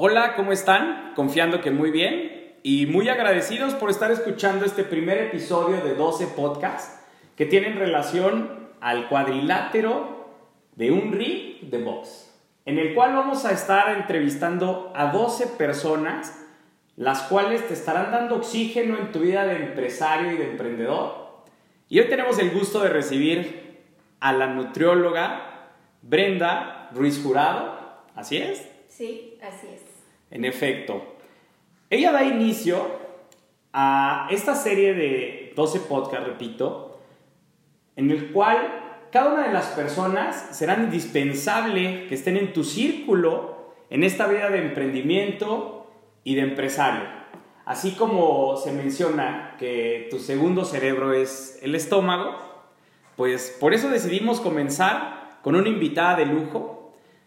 Hola, ¿cómo están? Confiando que muy bien y muy agradecidos por estar escuchando este primer episodio de 12 podcasts que tienen relación al cuadrilátero de un ring de box, en el cual vamos a estar entrevistando a 12 personas, las cuales te estarán dando oxígeno en tu vida de empresario y de emprendedor. Y hoy tenemos el gusto de recibir a la nutrióloga Brenda Ruiz Jurado, ¿así es? Sí, así es. En efecto, ella da inicio a esta serie de 12 podcasts, repito, en el cual cada una de las personas será indispensable que estén en tu círculo en esta vida de emprendimiento y de empresario. Así como se menciona que tu segundo cerebro es el estómago, pues por eso decidimos comenzar con una invitada de lujo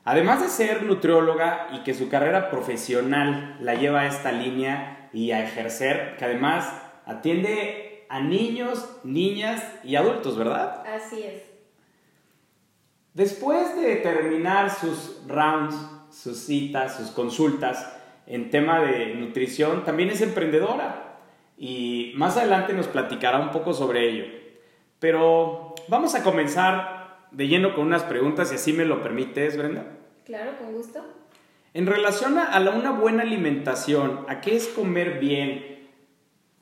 Además de ser nutrióloga y que su carrera profesional la lleva a esta línea y a ejercer, que además atiende a niños, niñas y adultos, ¿verdad? Así es. Después de terminar sus rounds, sus citas, sus consultas en tema de nutrición, también es emprendedora y más adelante nos platicará un poco sobre ello. Pero vamos a comenzar de lleno con unas preguntas, si así me lo permites, Brenda. Claro, con gusto. En relación a, una buena alimentación, ¿a qué es comer bien?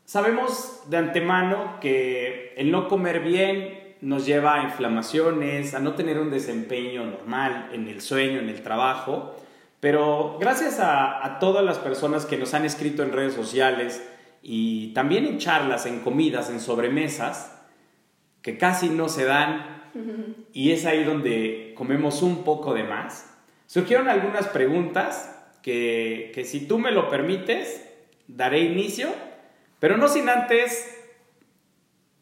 Sabemos de antemano que el no comer bien nos lleva a inflamaciones, a no tener un desempeño normal en el sueño, en el trabajo, pero gracias a, a todas las personas que nos han escrito en redes sociales y también en charlas, en comidas, en sobremesas, que casi no se dan y es ahí donde comemos un poco de más. Surgieron algunas preguntas que, que si tú me lo permites, daré inicio, pero no sin antes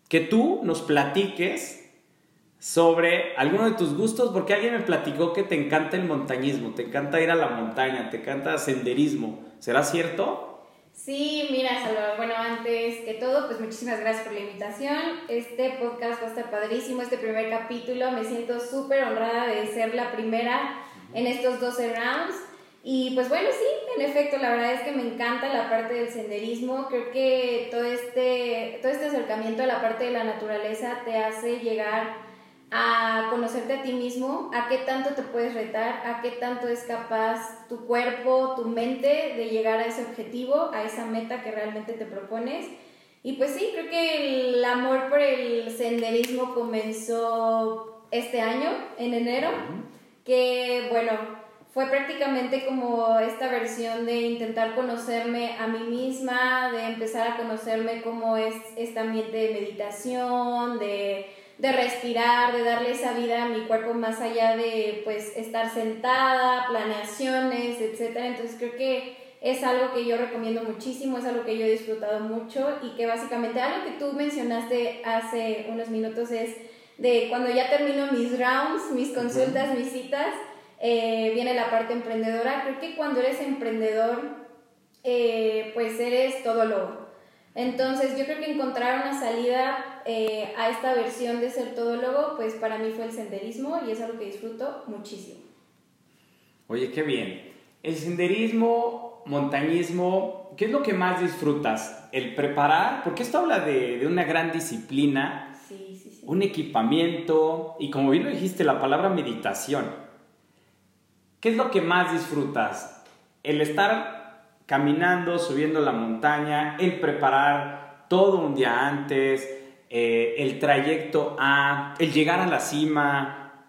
que tú nos platiques sobre alguno de tus gustos, porque alguien me platicó que te encanta el montañismo, te encanta ir a la montaña, te encanta senderismo. ¿Será cierto? Sí, mira, Salvador, bueno, antes que todo, pues muchísimas gracias por la invitación. Este podcast va a estar padrísimo, este primer capítulo. Me siento súper honrada de ser la primera en estos 12 rounds. Y pues bueno, sí, en efecto, la verdad es que me encanta la parte del senderismo. Creo que todo este, todo este acercamiento a la parte de la naturaleza te hace llegar a conocerte a ti mismo, a qué tanto te puedes retar, a qué tanto es capaz tu cuerpo, tu mente de llegar a ese objetivo, a esa meta que realmente te propones. Y pues sí, creo que el amor por el senderismo comenzó este año, en enero, que bueno, fue prácticamente como esta versión de intentar conocerme a mí misma, de empezar a conocerme cómo es este ambiente de meditación, de de respirar, de darle esa vida a mi cuerpo más allá de pues estar sentada, planeaciones, etc. Entonces creo que es algo que yo recomiendo muchísimo, es algo que yo he disfrutado mucho y que básicamente algo que tú mencionaste hace unos minutos es de cuando ya termino mis rounds, mis consultas, mis citas, eh, viene la parte emprendedora. Creo que cuando eres emprendedor, eh, pues eres todo lo entonces yo creo que encontrar una salida eh, a esta versión de ser todólogo, pues para mí fue el senderismo y es algo que disfruto muchísimo. Oye, qué bien. El senderismo, montañismo, ¿qué es lo que más disfrutas? El preparar, porque esto habla de, de una gran disciplina, sí, sí, sí. un equipamiento y como bien lo dijiste, la palabra meditación. ¿Qué es lo que más disfrutas? El estar caminando, subiendo la montaña, el preparar todo un día antes, eh, el trayecto a, el llegar a la cima.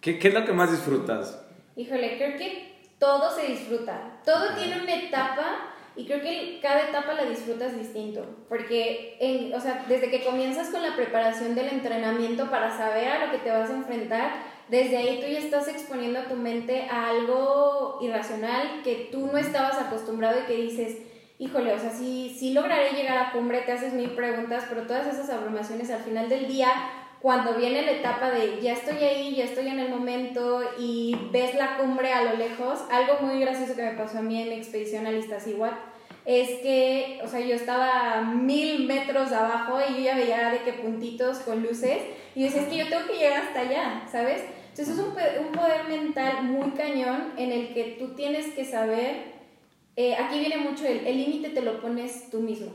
¿Qué, ¿Qué, es lo que más disfrutas? Híjole, creo que todo se disfruta. Todo tiene una etapa y creo que cada etapa la disfrutas distinto. Porque, en, o sea, desde que comienzas con la preparación del entrenamiento para saber a lo que te vas a enfrentar, desde ahí tú ya estás exponiendo a tu mente a algo irracional que tú no estabas acostumbrado y que dices, híjole, o sea, sí, sí lograré llegar a cumbre, te haces mil preguntas, pero todas esas abrumaciones al final del día, cuando viene la etapa de ya estoy ahí, ya estoy en el momento y ves la cumbre a lo lejos, algo muy gracioso que me pasó a mí en mi expedición a Iztaccíhuatl es que, o sea, yo estaba mil metros abajo y yo ya veía de qué puntitos con luces y yo decía, es que yo tengo que llegar hasta allá, ¿sabes? Entonces es un, un poder mental muy cañón en el que tú tienes que saber eh, aquí viene mucho el límite te lo pones tú mismo.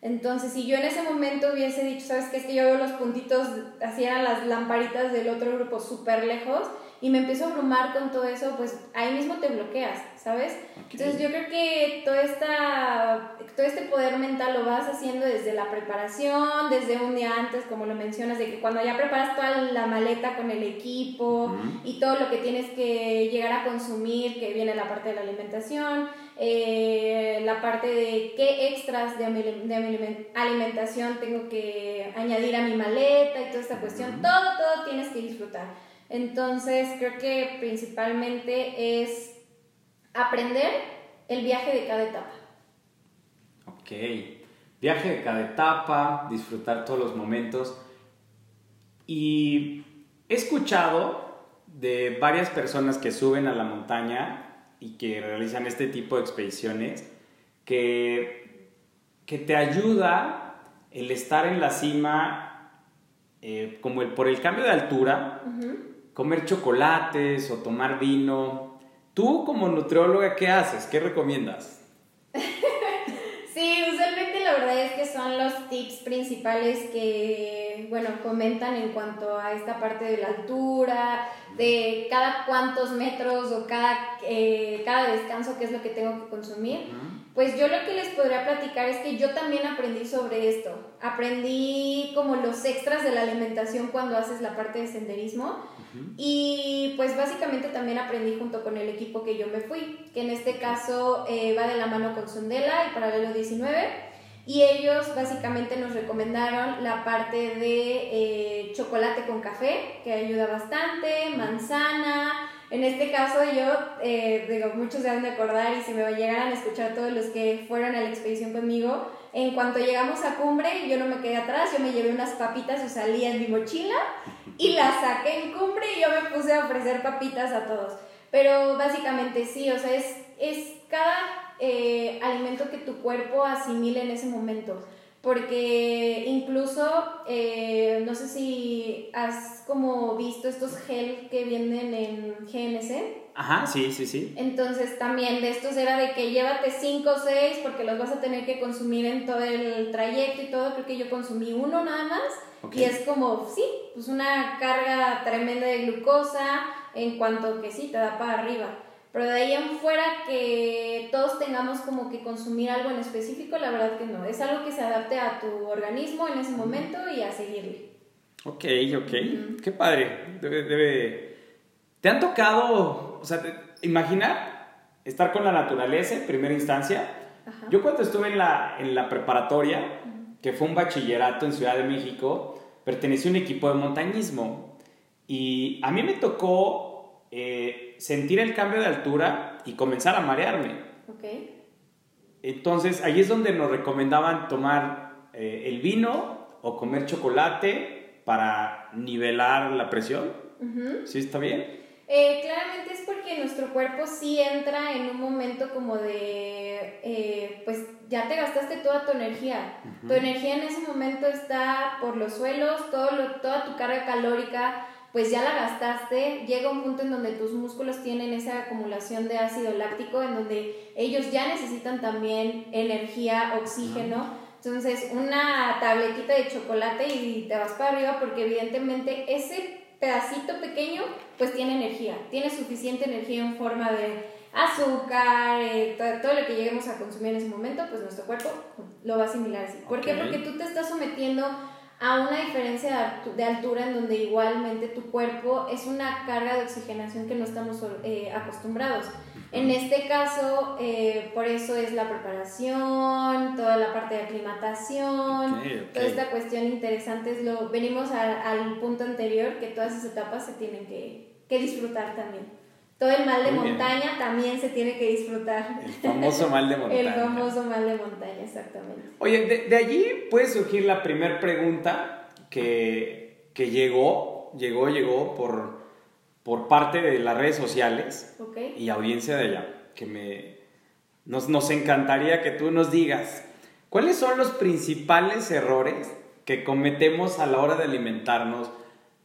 Entonces, si yo en ese momento hubiese dicho, ¿sabes qué? Es que yo veo los puntitos, hacían las lamparitas del otro grupo súper lejos y me empiezo a abrumar con todo eso, pues ahí mismo te bloqueas, ¿sabes? Entonces, yo creo que toda esta, todo este poder mental lo vas haciendo desde la preparación, desde un día antes, como lo mencionas, de que cuando ya preparas toda la maleta con el equipo y todo lo que tienes que llegar a consumir, que viene la parte de la alimentación eh, la parte de qué extras de, de, alimentación tengo que añadir a mi maleta y toda esta cuestión, todo, todo tienes que disfrutar. Entonces creo que principalmente es aprender el viaje de cada etapa. Ok, viaje de cada etapa, disfrutar todos los momentos. Y he escuchado de varias personas que suben a la montaña y que realizan este tipo de expediciones que, que te ayuda el estar en la cima, eh, como el, por el cambio de altura, comer chocolates o tomar vino. Tú como nutrióloga, ¿qué haces? ¿Qué recomiendas? sí, usualmente la verdad es que son los tips principales que, bueno, comentan en cuanto a esta parte de la altura, de cada cuántos metros o cada, eh, cada descanso, qué es lo que tengo que consumir. Pues yo lo que les podría platicar es que yo también aprendí sobre esto. Aprendí como los extras de la alimentación cuando haces la parte de senderismo. Y pues básicamente también aprendí junto con el equipo que yo me fui, que en este caso eh, va de la mano con Sundela y Paralelo 19 y ellos básicamente nos recomendaron la parte de eh, chocolate con café, que ayuda bastante, manzana. En este caso yo, eh, digo, muchos de acordar y si me llegaran a escuchar todos los que fueron a la expedición conmigo, en cuanto llegamos a cumbre, yo no me quedé atrás, yo me llevé unas papitas o salía en mi mochila y las saqué en cumbre y yo me puse a ofrecer papitas a todos. Pero básicamente sí, o sea, es, es cada eh, alimento que tu cuerpo asimile en ese momento. Porque incluso, eh, no sé si has como visto estos gel que vienen en GNC. Ajá, sí, sí, sí. Entonces también de estos era de que llévate 5 o 6 porque los vas a tener que consumir en todo el trayecto y todo. Creo que yo consumí uno nada más. Y es como, sí, pues una carga tremenda de glucosa en cuanto que sí, te da para arriba. Pero de ahí en fuera que todos tengamos como que consumir algo en específico, la verdad que no. Es algo que se adapte a tu organismo en ese momento y a seguirle. Ok, ok. Qué padre. Debe, debe... ¿Te han tocado, o sea, imaginar estar con la naturaleza en primera instancia? Yo cuando estuve en la, en la preparatoria, que fue un bachillerato en Ciudad de México, pertenecí a un equipo de montañismo. Y a mí me tocó... Eh, sentir el cambio de altura y comenzar a marearme. Okay. Entonces, ahí es donde nos recomendaban tomar eh, el vino o comer chocolate para nivelar la presión. ¿Sí está bien? Eh, claramente es porque nuestro cuerpo sí entra en un momento como de, eh, pues ya te gastaste toda tu energía. Tu energía en ese momento está por los suelos, todo toda tu carga calórica pues ya la gastaste, llega un punto en donde tus músculos tienen esa acumulación de ácido láctico, en donde ellos ya necesitan también energía, oxígeno. Entonces, una tabletita de chocolate y te vas para arriba porque evidentemente ese pedacito pequeño pues tiene energía, tiene suficiente energía en forma de azúcar, eh, todo, lo que lleguemos a consumir en ese momento, pues nuestro cuerpo lo va a asimilar así. ¿Por qué? Porque tú te estás sometiendo a una diferencia de altura en donde igualmente tu cuerpo es una carga de oxigenación que no estamos eh, acostumbrados. En este caso, eh, por eso es la preparación, toda la parte de aclimatación, toda esta cuestión interesante. Es lo, venimos al punto anterior, que todas esas etapas se tienen que, que disfrutar también. Todo el mal de montaña también se tiene que disfrutar. El famoso mal de montaña. el famoso mal de montaña, exactamente. Oye, de, allí puede surgir la primera pregunta que, que, llegó, llegó, llegó por, por parte de las redes sociales y audiencia de allá, que me, nos, nos encantaría que tú nos digas, ¿cuáles son los principales errores que cometemos a la hora de alimentarnos?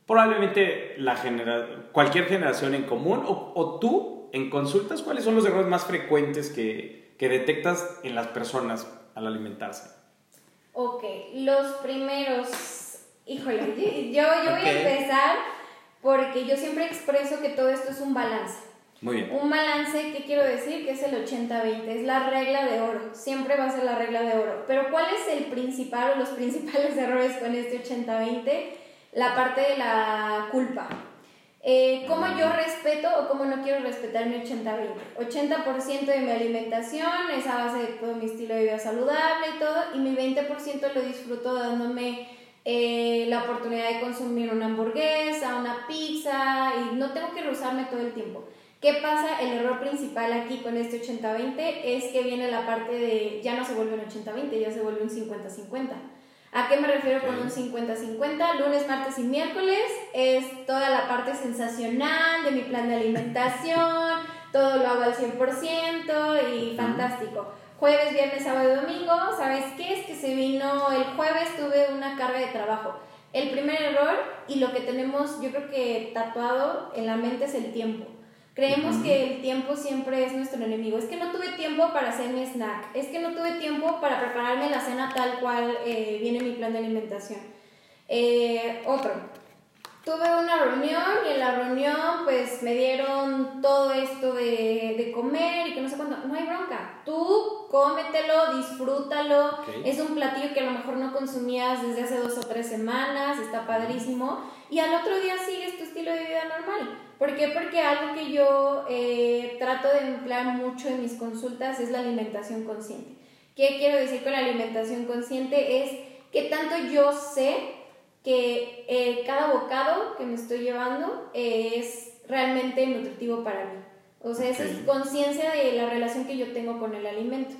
Probablemente la genera cualquier generación en común o, o, tú en consultas, ¿cuáles son los errores más frecuentes que, que detectas en las personas al alimentarse? Ok, los primeros, híjole, yo, yo voy a empezar porque yo siempre expreso que todo esto es un balance. Muy bien. Un balance, ¿qué quiero decir? Que es el 80-20, es la regla de oro, siempre va a ser la regla de oro. Pero ¿cuál es el principal o los principales errores con este 80-20? La parte de la culpa. Eh, ¿Cómo yo respeto o cómo no quiero respetar mi 80-20? 80%, de mi alimentación es a base de todo mi estilo de vida saludable y todo, y mi 20% lo disfruto dándome eh, la oportunidad de consumir una hamburguesa, una pizza, y no tengo que rehusarme todo el tiempo. ¿Qué pasa? El error principal aquí con este 80-20 es que viene la parte de ya no se vuelve un 80-20, ya se vuelve un 50-50. ¿A qué me refiero con un 50-50? Lunes, martes y miércoles es toda la parte sensacional de mi plan de alimentación, todo lo hago al 100% y fantástico. Jueves, viernes, sábado y domingo, ¿sabes qué? Es que se vino el jueves, tuve una carga de trabajo. El primer error y lo que tenemos yo creo que tatuado en la mente es el tiempo. Creemos que el tiempo siempre es nuestro enemigo. Es que no tuve tiempo para hacer mi snack. Es que no tuve tiempo para prepararme la cena tal cual eh, viene mi plan de alimentación. Eh, otro. Tuve una reunión y en la reunión pues me dieron todo esto de, de comer y que no sé cuánto. No hay bronca. Tú cómetelo, disfrútalo. Es un platillo que a lo mejor no consumías desde hace dos o tres semanas. Está padrísimo. Y al otro día sigues tu estilo de vida normal. ¿Por qué? Porque algo que yo eh, trato de emplear mucho en mis consultas es la alimentación consciente. ¿Qué quiero decir con la alimentación consciente? Es que tanto yo sé que eh, cada bocado que me estoy llevando es realmente nutritivo para mí. O sea, esa es conciencia de la relación que yo tengo con el alimento.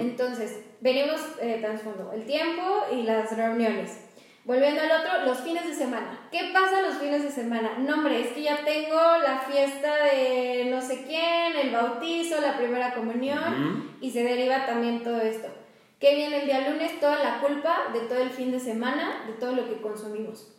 Entonces, venimos eh, trasfondo, el tiempo y las reuniones. Volviendo al otro, los fines de semana. ¿Qué pasa los fines de semana? No, hombre, es que ya tengo la fiesta de no sé quién, el bautizo, la primera comunión y se deriva también todo esto. ¿Qué viene el día lunes? Toda la culpa de todo el fin de semana, de todo lo que consumimos.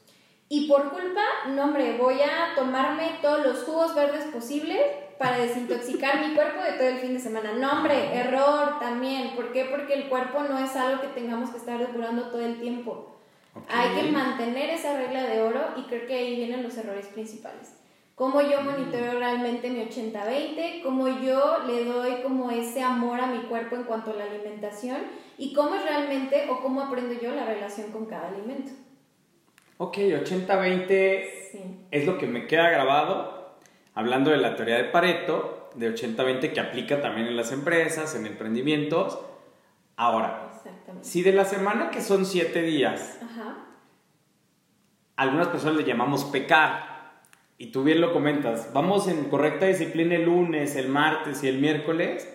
Y por culpa, no, hombre, voy a tomarme todos los jugos verdes posibles para desintoxicar mi cuerpo de todo el fin de semana. No, hombre, error también. ¿Por qué? Porque el cuerpo no es algo que tengamos que estar depurando todo el tiempo. Hay que mantener esa regla de oro y creo que ahí vienen los errores principales. Cómo yo mm. monitoreo realmente mi 80-20, cómo yo le doy como ese amor a mi cuerpo en cuanto a la alimentación y cómo es realmente o cómo aprendo yo la relación con cada alimento. Ok, 80-20 es lo que me queda grabado, hablando de la teoría de Pareto, de 80-20 que aplica también en las empresas, en emprendimientos. Ahora, si de la semana que son siete días, algunas personas le llamamos pecar, y tú bien lo comentas, vamos en correcta disciplina el lunes, el martes y el miércoles,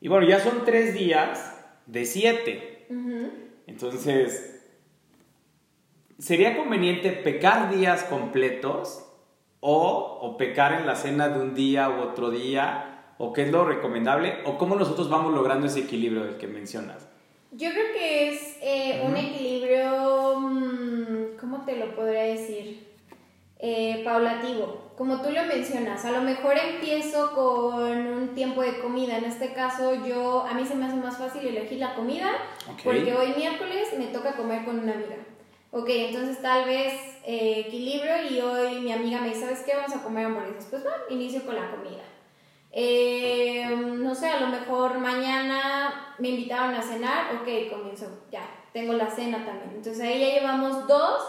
y bueno, ya son tres días de siete. Entonces, ¿sería conveniente pecar días completos o, o pecar en la cena de un día u otro día? ¿O qué es lo recomendable? ¿O cómo nosotros vamos logrando ese equilibrio del que mencionas? Yo creo que es eh, un equilibrio, mm, ¿cómo te lo podría decir? Eh, paulativo, como tú lo mencionas, a lo mejor empiezo con un tiempo de comida, en este caso yo, a mí se me hace más fácil elegir la comida, porque hoy miércoles me toca comer con una amiga. Ok, entonces tal vez eh, equilibrio y hoy mi amiga me dice, ¿sabes qué? Vamos a comer hamburguesas. Pues va, inicio con la comida. Eh, no sé, a lo mejor mañana me invitaron a cenar, ok, comienzo, ya, tengo la cena también. Entonces ahí ya llevamos dos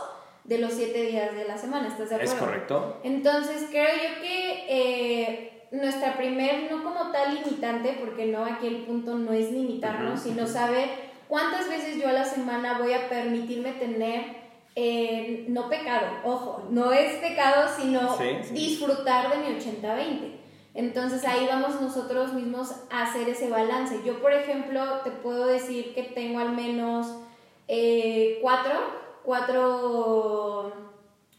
de los siete días de la semana, ¿estás de acuerdo? Es correcto. Entonces creo yo que eh, nuestra primer, no como tal limitante, porque no, aquí el punto no es limitarnos, sino saber cuántas veces yo a la semana voy a permitirme tener... Eh, no pecado, ojo, no es pecado, sino disfrutar de mi 80-20. Entonces ahí vamos nosotros mismos a hacer ese balance. Yo, por ejemplo, te puedo decir que tengo al menos eh, cuatro, cuatro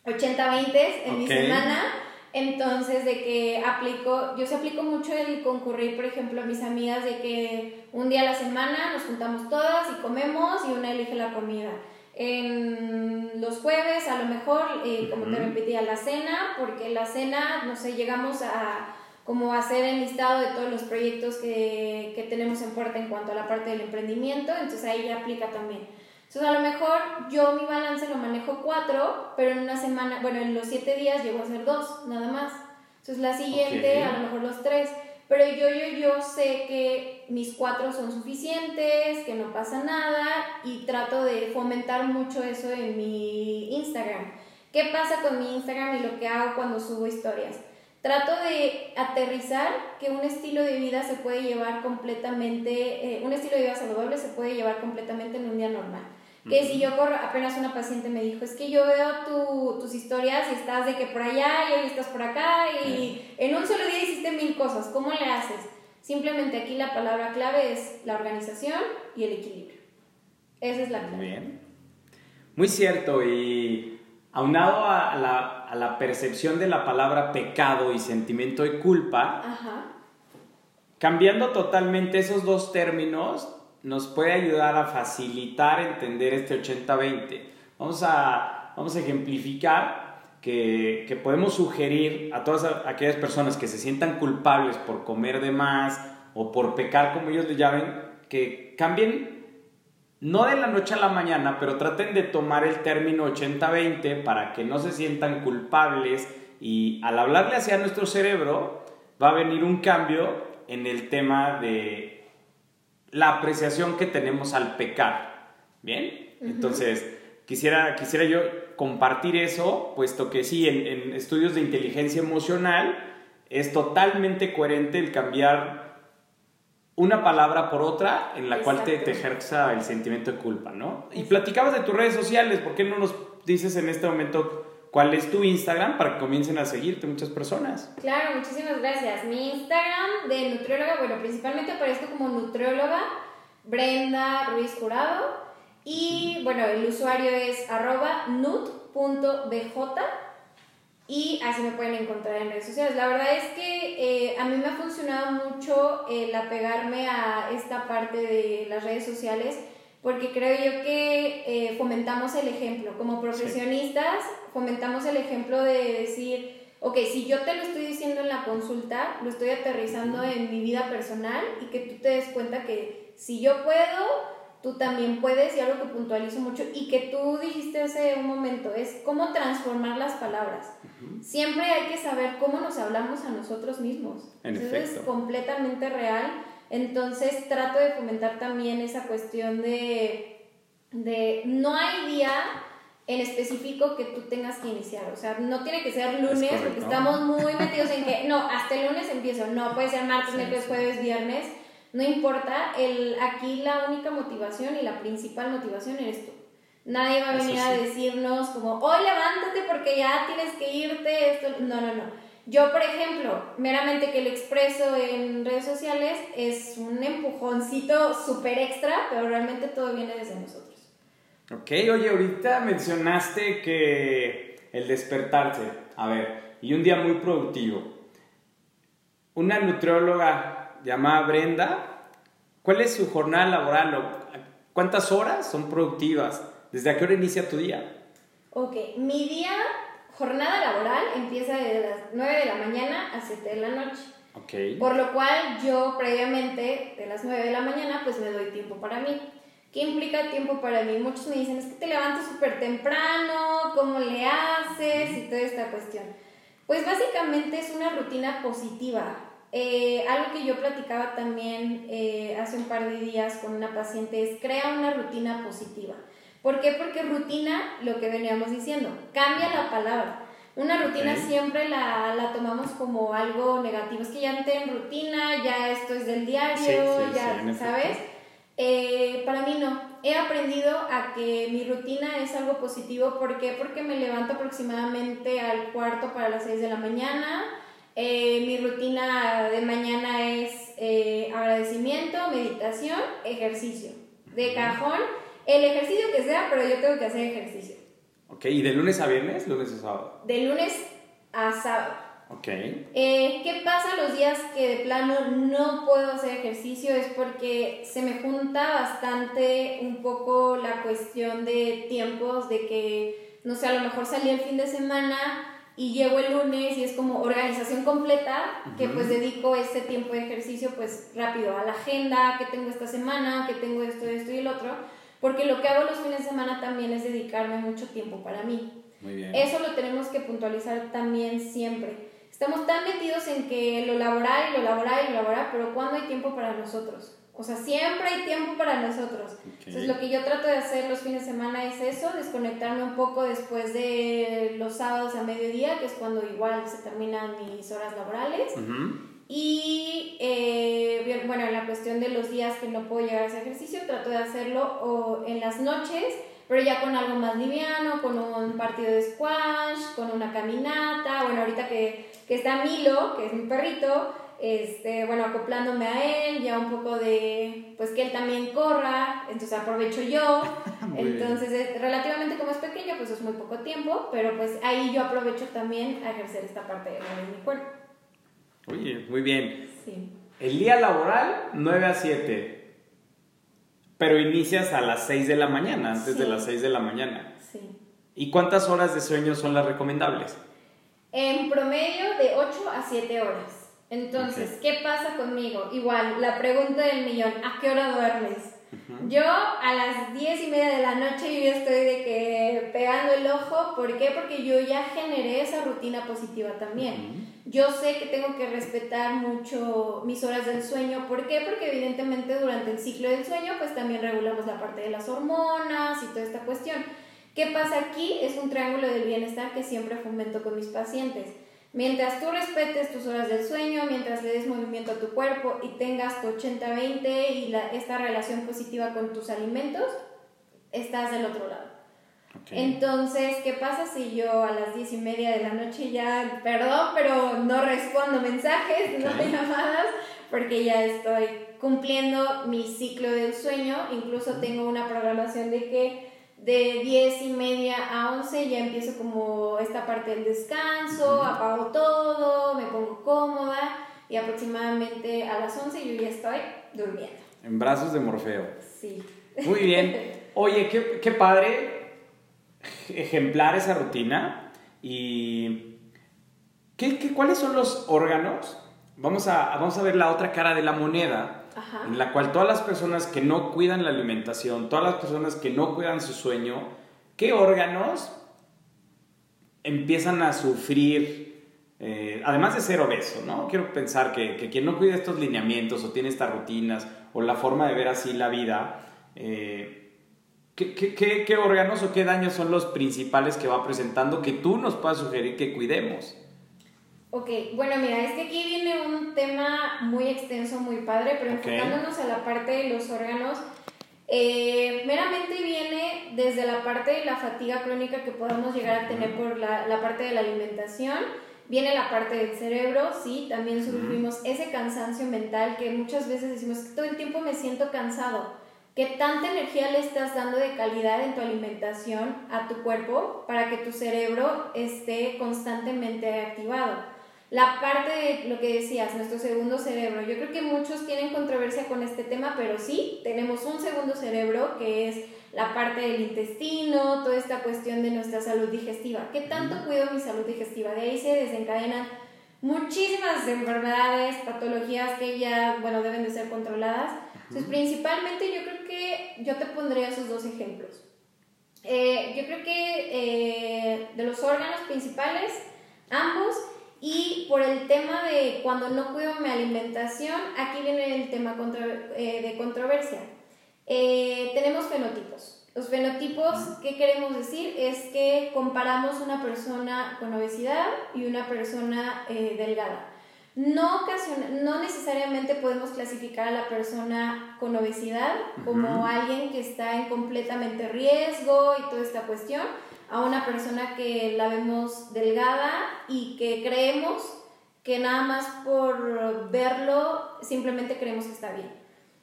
80-20 en mi semana. Entonces, de que aplico, yo se aplico mucho el concurrir, por ejemplo, a mis amigas de que un día a la semana nos juntamos todas y comemos y una elige la comida. En los jueves, a lo mejor, eh, como te repetía, la cena, porque la cena, no sé, llegamos a como hacer el listado de todos los proyectos que, que tenemos en puerta en cuanto a la parte del emprendimiento, entonces ahí ya aplica también. Entonces a lo mejor yo mi balance lo manejo cuatro, pero en una semana, bueno, en los siete días llego a ser dos, nada más. Entonces la siguiente a lo mejor los tres. Pero yo, yo, yo sé que mis cuatro son suficientes, que no pasa nada y trato de fomentar mucho eso en mi Instagram. ¿Qué pasa con mi Instagram y lo que hago cuando subo historias? Trato de aterrizar que un estilo de vida se puede llevar completamente, eh, un estilo de vida saludable se puede llevar completamente en un día normal. Que si yo corro, apenas una paciente me dijo, es que yo veo tu, tus historias y estás de que por allá y hoy estás por acá y en un solo día hiciste mil cosas, ¿cómo le haces? Simplemente aquí la palabra clave es la organización y el equilibrio. Esa es la clave. Muy bien. Muy cierto y aunado a la, a la percepción de la palabra pecado y sentimiento de culpa, cambiando totalmente esos dos términos, nos puede ayudar a facilitar entender este 80-20. Vamos a, vamos a ejemplificar que, que, podemos sugerir a todas aquellas personas que se sientan culpables por comer de más o por pecar, como ellos le llamen, que cambien, no de la noche a la mañana, pero traten de tomar el término 80-20 para que no se sientan culpables y al hablarle hacia nuestro cerebro va a venir un cambio en el tema de la apreciación que tenemos al pecar. ¿Bien? Entonces, quisiera, quisiera yo compartir eso, puesto que sí, en, estudios de inteligencia emocional es totalmente coherente el cambiar una palabra por otra en la cual te, te, ejerza el sentimiento de culpa, ¿no? Y platicabas de tus redes sociales, ¿por qué no nos dices en este momento cuál es tu Instagram para que comiencen a seguirte muchas personas? Claro, muchísimas gracias. Mi Instagram de nutrióloga, bueno, principalmente aparezco como nutrióloga Brenda Ruiz Jurado y bueno, el usuario es arroba nut.bj y así me pueden encontrar en redes sociales. La verdad es que eh, a mí me ha funcionado mucho el apegarme a esta parte de las redes sociales porque creo yo que eh, fomentamos el ejemplo. Como profesionistas, fomentamos el ejemplo de decir, ok, si yo te lo estoy diciendo en la consulta, lo estoy aterrizando en mi vida personal y que tú te des cuenta que si yo puedo, tú también puedes y algo que puntualizo mucho y que tú dijiste hace un momento es cómo transformar las palabras. Siempre hay que saber cómo nos hablamos a nosotros mismos. En Eso es completamente real. Entonces trato de fomentar también esa cuestión de, de no hay día en específico que tú tengas que iniciar. O sea, no tiene que ser lunes, porque estamos muy metidos en que, no, hasta el lunes empiezo. No, puede ser martes, miércoles, jueves, viernes no importa, el, aquí la única motivación y la principal motivación eres tú. Nadie va a venir a decirnos como, hoy levántate porque ya tienes que irte, esto, no, no, no. Yo, por ejemplo, meramente que lo expreso en redes sociales es un empujoncito súper extra, pero realmente todo viene desde nosotros. Ok, oye, ahorita mencionaste que el despertarse, a ver, y un día muy productivo. Una nutrióloga llamada Brenda, ¿cuál es su jornada laboral? ¿Cuántas horas son productivas? ¿Desde a qué hora inicia tu día? Ok, mi día, jornada laboral, empieza desde las 9 de la mañana a 7 de la noche. Okay. Por lo cual yo previamente, de las 9 de la mañana, pues me doy tiempo para mí. ¿Qué implica tiempo para mí? Muchos me dicen, es que te levantas súper temprano, ¿cómo le haces? Y toda esta cuestión. Pues básicamente es una rutina positiva. Eh, algo que yo platicaba también eh, hace un par de días con una paciente es crea una rutina positiva. ¿Por qué? Porque rutina, lo que veníamos diciendo, cambia la palabra. Una rutina siempre la, la, tomamos como algo negativo. Es que ya entré en rutina, ya esto es del diario, ya, ¿sabes? Eh, para mí no. He aprendido a que mi rutina es algo positivo. ¿Por qué? Porque me levanto aproximadamente al cuarto para las 6 de la mañana eh, mi rutina de mañana es eh, agradecimiento, meditación, ejercicio. De cajón, el ejercicio que sea, pero yo tengo que hacer ejercicio. Ok, ¿y de lunes a viernes? ¿Lunes a sábado? De lunes a sábado. Ok. Eh, ¿Qué pasa los días que de plano no puedo hacer ejercicio? Es porque se me junta bastante un poco la cuestión de tiempos, de que, no sé, a lo mejor salí el fin de semana y llego el lunes y es como organización completa, que pues dedico ese tiempo de ejercicio pues rápido a la agenda, que tengo esta semana, que tengo esto, esto y el otro, porque lo que hago los fines de semana también es dedicarme mucho tiempo para mí. Muy bien. Eso lo tenemos que puntualizar también siempre. Estamos tan metidos en que lo laboral y lo laboral y lo laboral, pero ¿cuándo hay tiempo para nosotros? O sea, siempre hay tiempo para nosotros. Entonces, lo que yo trato de hacer los fines de semana es eso, desconectarme un poco después de los sábados a mediodía, que es cuando igual se terminan mis horas laborales. Y eh, bueno, en la cuestión de los días que no puedo llegar a ese ejercicio, trato de hacerlo o en las noches, pero ya con algo más liviano, con un partido de squash, con una caminata. Bueno, ahorita que, que está Milo, que es mi perrito, este, bueno, acoplándome a él, ya un poco de, pues que él también corra, entonces aprovecho yo, entonces relativamente como es pequeño, pues es muy poco tiempo, pero pues ahí yo aprovecho también a ejercer esta parte de mi cuerpo. Oye, muy bien. Sí. El día laboral, 9 a 7, pero inicias a las 6 de la mañana, antes de las 6 de la mañana. Sí. ¿Y cuántas horas de sueño son las recomendables? En promedio de 8 a 7 horas. Entonces, ¿qué pasa conmigo? Igual, la pregunta del millón, ¿a qué hora duermes? Yo a las diez y media de la noche yo ya estoy de que pegando el ojo, ¿por qué? Porque yo ya generé esa rutina positiva también. Yo sé que tengo que respetar mucho mis horas del sueño, ¿por qué? Porque evidentemente durante el ciclo del sueño pues también regulamos la parte de las hormonas y toda esta cuestión. ¿Qué pasa aquí? Es un triángulo del bienestar que siempre fomento con mis pacientes Mientras tú respetes tus horas del sueño, mientras le des movimiento a tu cuerpo y tengas tu 80-20 y esta relación positiva con tus alimentos, estás del otro lado. Entonces, ¿qué pasa si yo a las 10 y media de la noche ya, perdón, pero no respondo mensajes, no no llamadas, porque ya estoy cumpliendo mi ciclo del sueño, incluso tengo una programación de que de 10 y media a 11 ya empiezo como esta parte del descanso, apago todo, me pongo cómoda y aproximadamente a las 11 yo ya estoy durmiendo. En brazos de Morfeo. Sí. Muy bien. Oye, qué, qué padre ejemplar esa rutina y ¿qué, qué, cuáles son los órganos? Vamos a, vamos a ver la otra cara de la moneda en la cual todas las personas que no cuidan la alimentación, todas las personas que no cuidan su sueño, ¿qué órganos empiezan a sufrir? Eh, además de ser obeso, ¿no? Quiero pensar que, que, quien no cuida estos lineamientos o tiene estas rutinas o la forma de ver así la vida, eh, ¿qué, qué, qué órganos o qué daños son los principales que va presentando que tú nos puedas sugerir que cuidemos? Ok, bueno, mira, es que aquí viene un tema muy extenso, muy padre, pero enfocándonos a la parte de los órganos, eh, meramente viene desde la parte de la fatiga crónica que podemos llegar a tener por la, la parte de la alimentación, viene la parte del cerebro, sí, también sufrimos ese cansancio mental que muchas veces decimos que todo el tiempo me siento cansado. ¿Qué tanta energía le estás dando de calidad en tu alimentación a tu cuerpo para que tu cerebro esté constantemente activado? la parte de lo que decías, nuestro segundo cerebro. Yo creo que muchos tienen controversia con este tema, pero sí, tenemos un segundo cerebro que es la parte del intestino, toda esta cuestión de nuestra salud digestiva. ¿Qué tanto cuido mi salud digestiva? De ahí se desencadenan muchísimas enfermedades, patologías que ya, bueno, deben de ser controladas. Entonces, principalmente yo creo que yo te pondría esos dos ejemplos. Eh, yo creo que eh, de los órganos principales, ambos, y por el tema de cuando no cuido mi alimentación, aquí viene el tema eh, de controversia. Tenemos fenotipos. Los fenotipos, ¿qué queremos decir? Es que comparamos una persona con obesidad y una persona delgada. No, no necesariamente podemos clasificar a la persona con obesidad como alguien que está en completamente riesgo y toda esta cuestión, a una persona que la vemos delgada y que creemos que nada más por verlo simplemente creemos que está bien.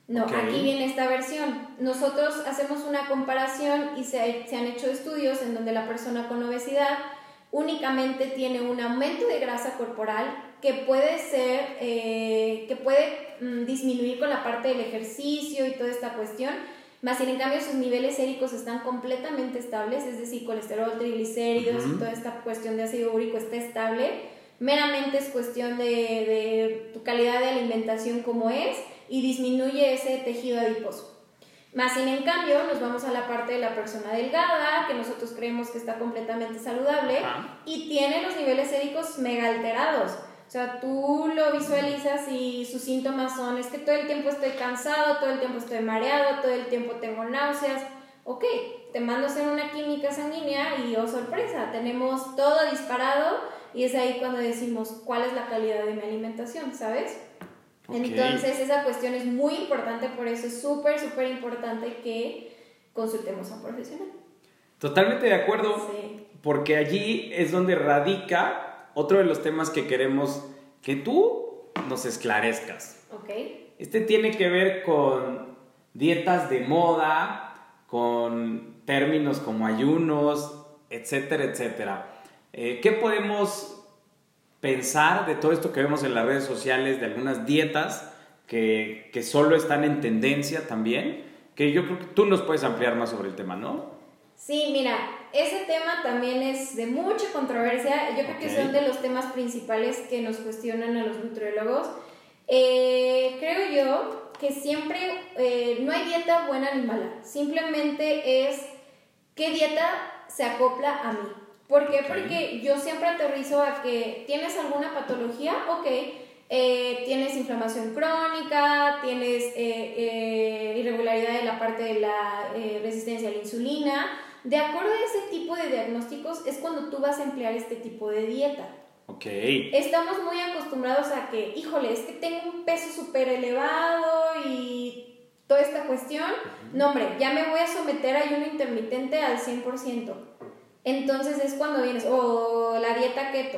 No, aquí viene esta versión. Nosotros hacemos una comparación y se, se, han hecho estudios en donde la persona con obesidad únicamente tiene un aumento de grasa corporal que puede ser, eh, que puede mm, disminuir con la parte del ejercicio y toda esta cuestión, más sin en cambio sus niveles séricos están completamente estables, es decir, colesterol, triglicéridos y toda esta cuestión de ácido úrico está estable, meramente es cuestión de, de tu calidad de alimentación como es y disminuye ese tejido adiposo. Más sin en cambio, nos vamos a la parte de la persona delgada, que nosotros creemos que está completamente saludable y tiene los niveles séricos mega alterados. O sea, tú lo visualizas y sus síntomas son, es que todo el tiempo estoy cansado, todo el tiempo estoy mareado, todo el tiempo tengo náuseas. Ok, te mando a hacer una química sanguínea y oh sorpresa, tenemos todo disparado y es ahí cuando decimos cuál es la calidad de mi alimentación, ¿sabes? Entonces esa cuestión es muy importante, por eso es súper, súper importante que consultemos a un profesional. Totalmente de acuerdo, porque allí es donde radica otro de los temas que queremos que tú nos esclarezcas. Okay. Este tiene que ver con dietas de moda, con términos como ayunos, etcétera, etcétera. Eh, ¿Qué podemos pensar de todo esto que vemos en las redes sociales, de algunas dietas que, que solo están en tendencia también, que yo creo que tú nos puedes ampliar más sobre el tema, ¿no? Sí, mira, ese tema también es de mucha controversia. Yo creo que son de los temas principales que nos cuestionan a los nutriólogos. Eh, creo yo que siempre eh, no hay dieta buena ni mala. Simplemente es qué dieta se acopla a mí. ¿Por qué? Porque yo siempre aterrizo a que tienes alguna patología, ok, eh, tienes inflamación crónica, tienes eh, eh, irregularidad de la parte de la resistencia a la insulina. De acuerdo a ese tipo de diagnósticos es cuando tú vas a emplear este tipo de dieta. Ok. Estamos muy acostumbrados a que, híjole, es que tengo un peso súper elevado y toda esta cuestión. No, hombre, ya me voy a someter a ayuno intermitente al 100%. Entonces es cuando vienes, o la dieta keto.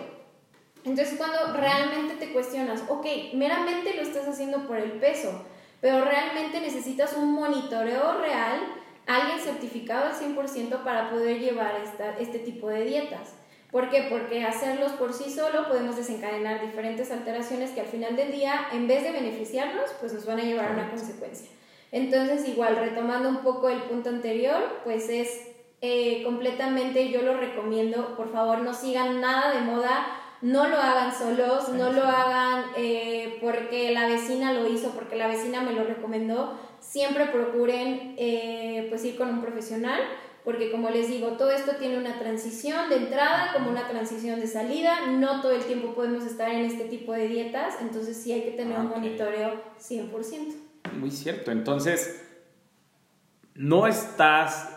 Entonces cuando realmente te cuestionas, ok, meramente lo estás haciendo por el peso, pero realmente necesitas un monitoreo real, alguien certificado al 100% para poder llevar esta, este tipo de dietas. ¿Por qué? Porque hacerlos por sí solo podemos desencadenar diferentes alteraciones que al final del día, en vez de beneficiarnos, pues nos van a llevar a una consecuencia. Entonces, igual, retomando un poco el punto anterior, pues es eh, completamente yo lo recomiendo. Por favor, no sigan nada de moda, no lo hagan solos, no lo hagan eh, porque la vecina lo hizo, porque la vecina me lo recomendó. Siempre procuren eh, pues ir con un profesional, porque como les digo, todo esto tiene una transición de entrada como una transición de salida. No todo el tiempo podemos estar en este tipo de dietas, entonces sí hay que tener un monitoreo 100%. Muy cierto, entonces no estás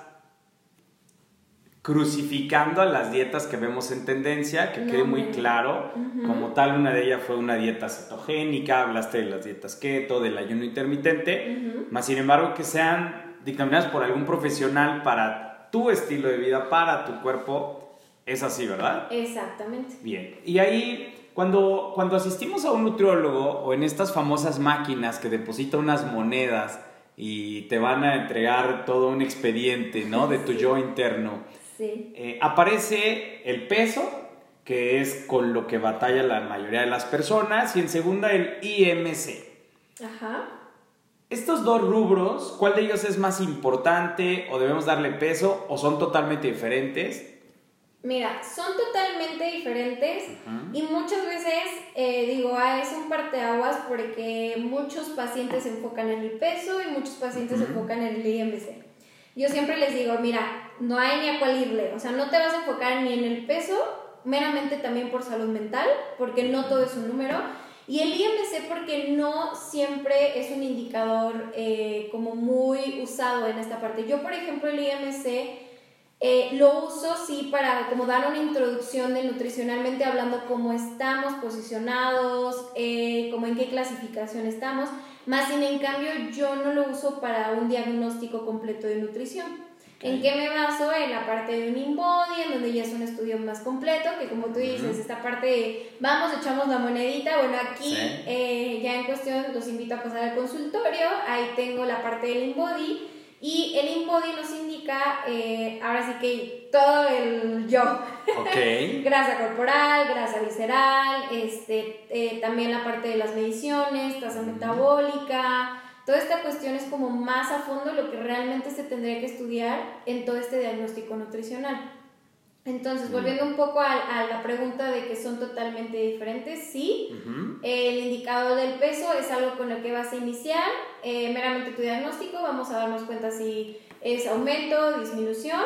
crucificando a las dietas que vemos en tendencia, que quede muy claro, como tal una de ellas fue una dieta cetogénica, hablaste de las dietas keto, del ayuno intermitente, más sin embargo que sean dictaminadas por algún profesional para tu estilo de vida, para tu cuerpo, es así, ¿verdad? Exactamente. Bien, y ahí cuando, cuando asistimos a un nutriólogo o en estas famosas máquinas que depositan unas monedas y te van a entregar todo un expediente, ¿no? De tu yo interno. Eh, aparece el peso, que es con lo que batalla la mayoría de las personas, y en segunda el IMC. Ajá. Estos dos rubros, ¿cuál de ellos es más importante o debemos darle peso o son totalmente diferentes? Mira, son totalmente diferentes y muchas veces eh, digo, ah, es un parteaguas porque muchos pacientes se enfocan en el peso y muchos pacientes se enfocan en el IMC. Yo siempre les digo, mira, no hay ni a cuál irle. O sea, no te vas a enfocar ni en el peso, meramente también por salud mental, porque no todo es un número. Y el IMC porque no siempre es un indicador eh, como muy usado en esta parte. Yo, por ejemplo, el IMC eh, lo uso sí para como dar una introducción de nutricionalmente hablando cómo estamos posicionados, eh, como en qué clasificación estamos, más sin en cambio yo no lo uso para un diagnóstico completo de nutrición. ¿En qué me baso? En la parte de un InBody, en donde ya es un estudio más completo, que como tú dices, esta parte de vamos, echamos la monedita, bueno, aquí eh, ya en cuestión los invito a pasar al consultorio, ahí tengo la parte del InBody, y el InBody nos indica, eh, ahora sí que todo el yo, grasa corporal, grasa visceral, este, eh, también la parte de las mediciones, tasa metabólica, Toda esta cuestión es como más a fondo lo que realmente se tendría que estudiar en todo este diagnóstico nutricional. Entonces, volviendo un poco a, la pregunta de que son totalmente diferentes, sí. El indicador del peso es algo con el que vas a iniciar, eh, meramente tu diagnóstico, vamos a darnos cuenta si es aumento, disminución,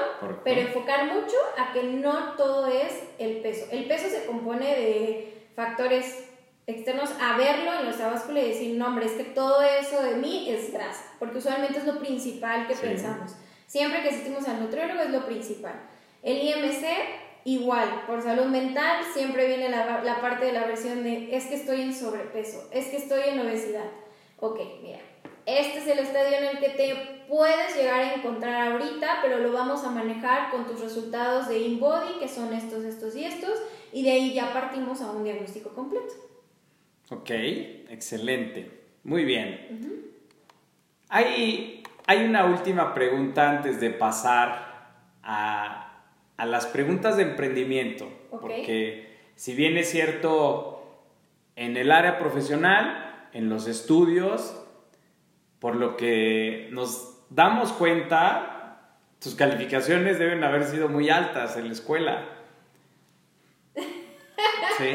pero enfocar mucho a que no todo es el peso. El peso se compone de factores externos a verlo en nuestra báscula y decir, no, hombre, es que todo eso de mí es grasa, porque usualmente es lo principal que pensamos. Siempre que asistimos al nutriólogo es lo principal. El IMC, igual, por salud mental, siempre viene la, la parte de la versión de es que estoy en sobrepeso, es que estoy en obesidad. Ok, mira, este es el estadio en el que te puedes llegar a encontrar ahorita, pero lo vamos a manejar con tus resultados de InBody, que son estos, estos y estos, y de ahí ya partimos a un diagnóstico completo. Ok, excelente. Muy bien. hay, hay una última pregunta antes de pasar a a las preguntas de emprendimiento, porque si bien es cierto, en el área profesional, en los estudios, por lo que nos damos cuenta, tus calificaciones deben haber sido muy altas en la escuela. ¿Sí?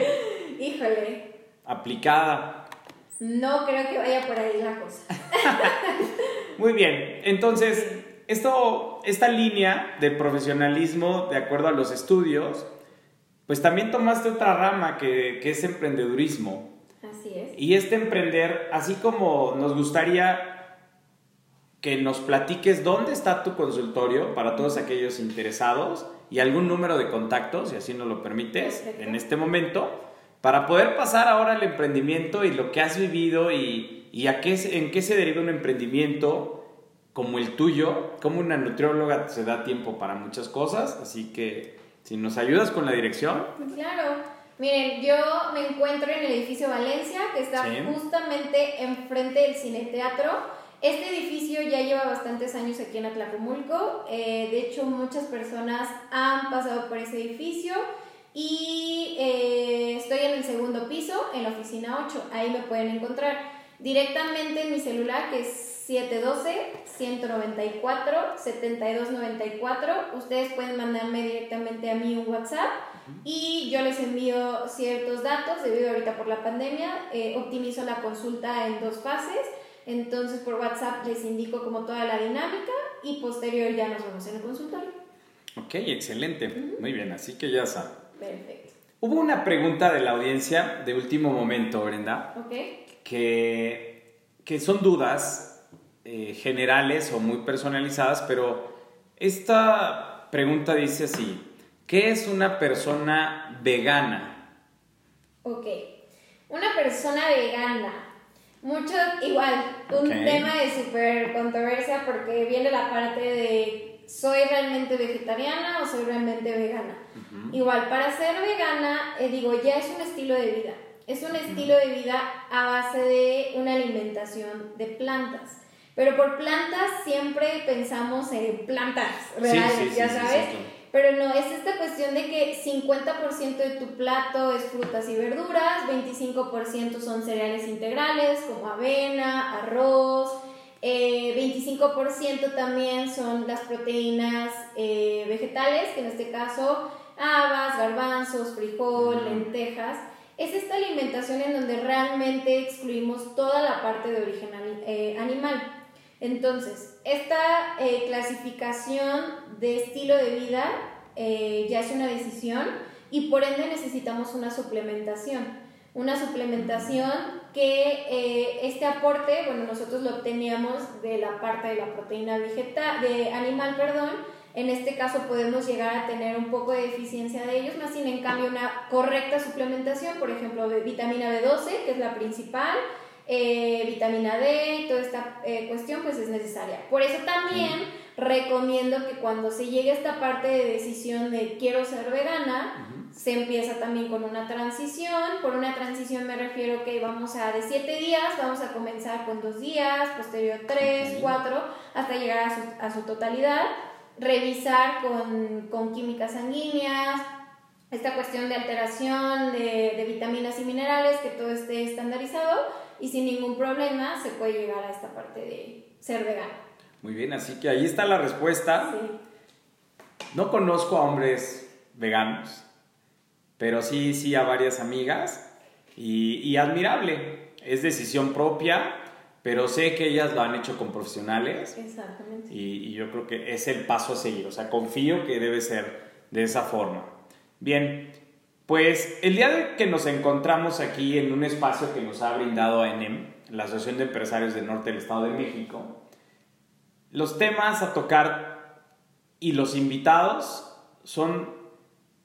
Híjole. Aplicada. No creo que vaya por ahí la cosa. muy bien, entonces esto, esta línea de profesionalismo, de acuerdo a los estudios, pues también tomaste otra rama que, que es emprendedurismo. Así es. Y este emprender, así como nos gustaría que nos platiques dónde está tu consultorio para todos aquellos interesados y algún número de contactos, si así nos lo permites, en este momento, para poder pasar ahora al emprendimiento y lo que has vivido y, y a qué, en qué se deriva un emprendimiento como el tuyo, como una nutrióloga se da tiempo para muchas cosas, así que si nos ayudas con la dirección. Claro, miren, yo me encuentro en el edificio Valencia, que está justamente enfrente del Cine Teatro. Este edificio ya lleva bastantes años aquí en Atlacomulco, eh, de hecho muchas personas han pasado por ese edificio y eh, estoy en el segundo piso, en la oficina 8, ahí me pueden encontrar. Directamente en mi celular que es 712-194-7294. Ustedes pueden mandarme directamente a mí un WhatsApp y yo les envío ciertos datos debido ahorita por la pandemia. Eh, optimizo la consulta en dos fases. Entonces por WhatsApp les indico como toda la dinámica y posterior ya nos vemos en el consultorio. Ok, excelente. Muy bien, así que ya saben. Perfecto. Hubo una pregunta de la audiencia de último momento, Brenda. Ok. Que, que son dudas eh, generales o muy personalizadas, pero esta pregunta dice así, ¿qué es una persona vegana? Ok, una persona vegana. Mucho, igual, un tema de súper controversia porque viene la parte de ¿soy realmente vegetariana o soy realmente vegana? Igual, para ser vegana, eh, digo, ya es un estilo de vida. Es un estilo de vida a base de una alimentación de plantas. Pero por plantas siempre pensamos en plantas reales, ya sabes. Pero no, es esta cuestión de que 50% de tu plato es frutas y verduras, 25% son cereales integrales como avena, arroz, 25% eh, también son las proteínas eh, vegetales, que en este caso habas, garbanzos, frijol, lentejas. Es esta alimentación en donde realmente excluimos toda la parte de origen eh, animal. Entonces, esta eh, clasificación de estilo de vida eh, ya es una decisión y por ende necesitamos una suplementación. Una suplementación que eh, este aporte, bueno, nosotros lo obteníamos de la parte de la proteína vegetal, de animal, perdón, en este caso podemos llegar a tener un poco de deficiencia de ellos, más sin en cambio una correcta suplementación, por ejemplo, de vitamina B12, que es la principal, eh, vitamina D, toda esta eh, cuestión pues es necesaria. Por eso también recomiendo que cuando se llegue a esta parte de decisión de quiero ser vegana, se empieza también con una transición. Por una transición me refiero que vamos a de 7 días, vamos a comenzar con 2 días, posterior 3, 4, hasta llegar a su, a su totalidad. Revisar con, con químicas sanguíneas, esta cuestión de alteración de, de, vitaminas y minerales, que todo esté estandarizado y sin ningún problema se puede llegar a esta parte de ser vegano. Muy bien, así que ahí está la respuesta. Sí. No conozco a hombres veganos, pero sí, sí a varias amigas y, y admirable. Es decisión propia, pero sé que ellas lo han hecho con profesionales Exactamente. y, y yo creo que es el paso a seguir. O sea, confío que debe ser de esa forma. Bien, pues el día de que nos encontramos aquí en un espacio que nos ha brindado ANEM, la Asociación de Empresarios del Norte del Estado de México, los temas a tocar y los invitados son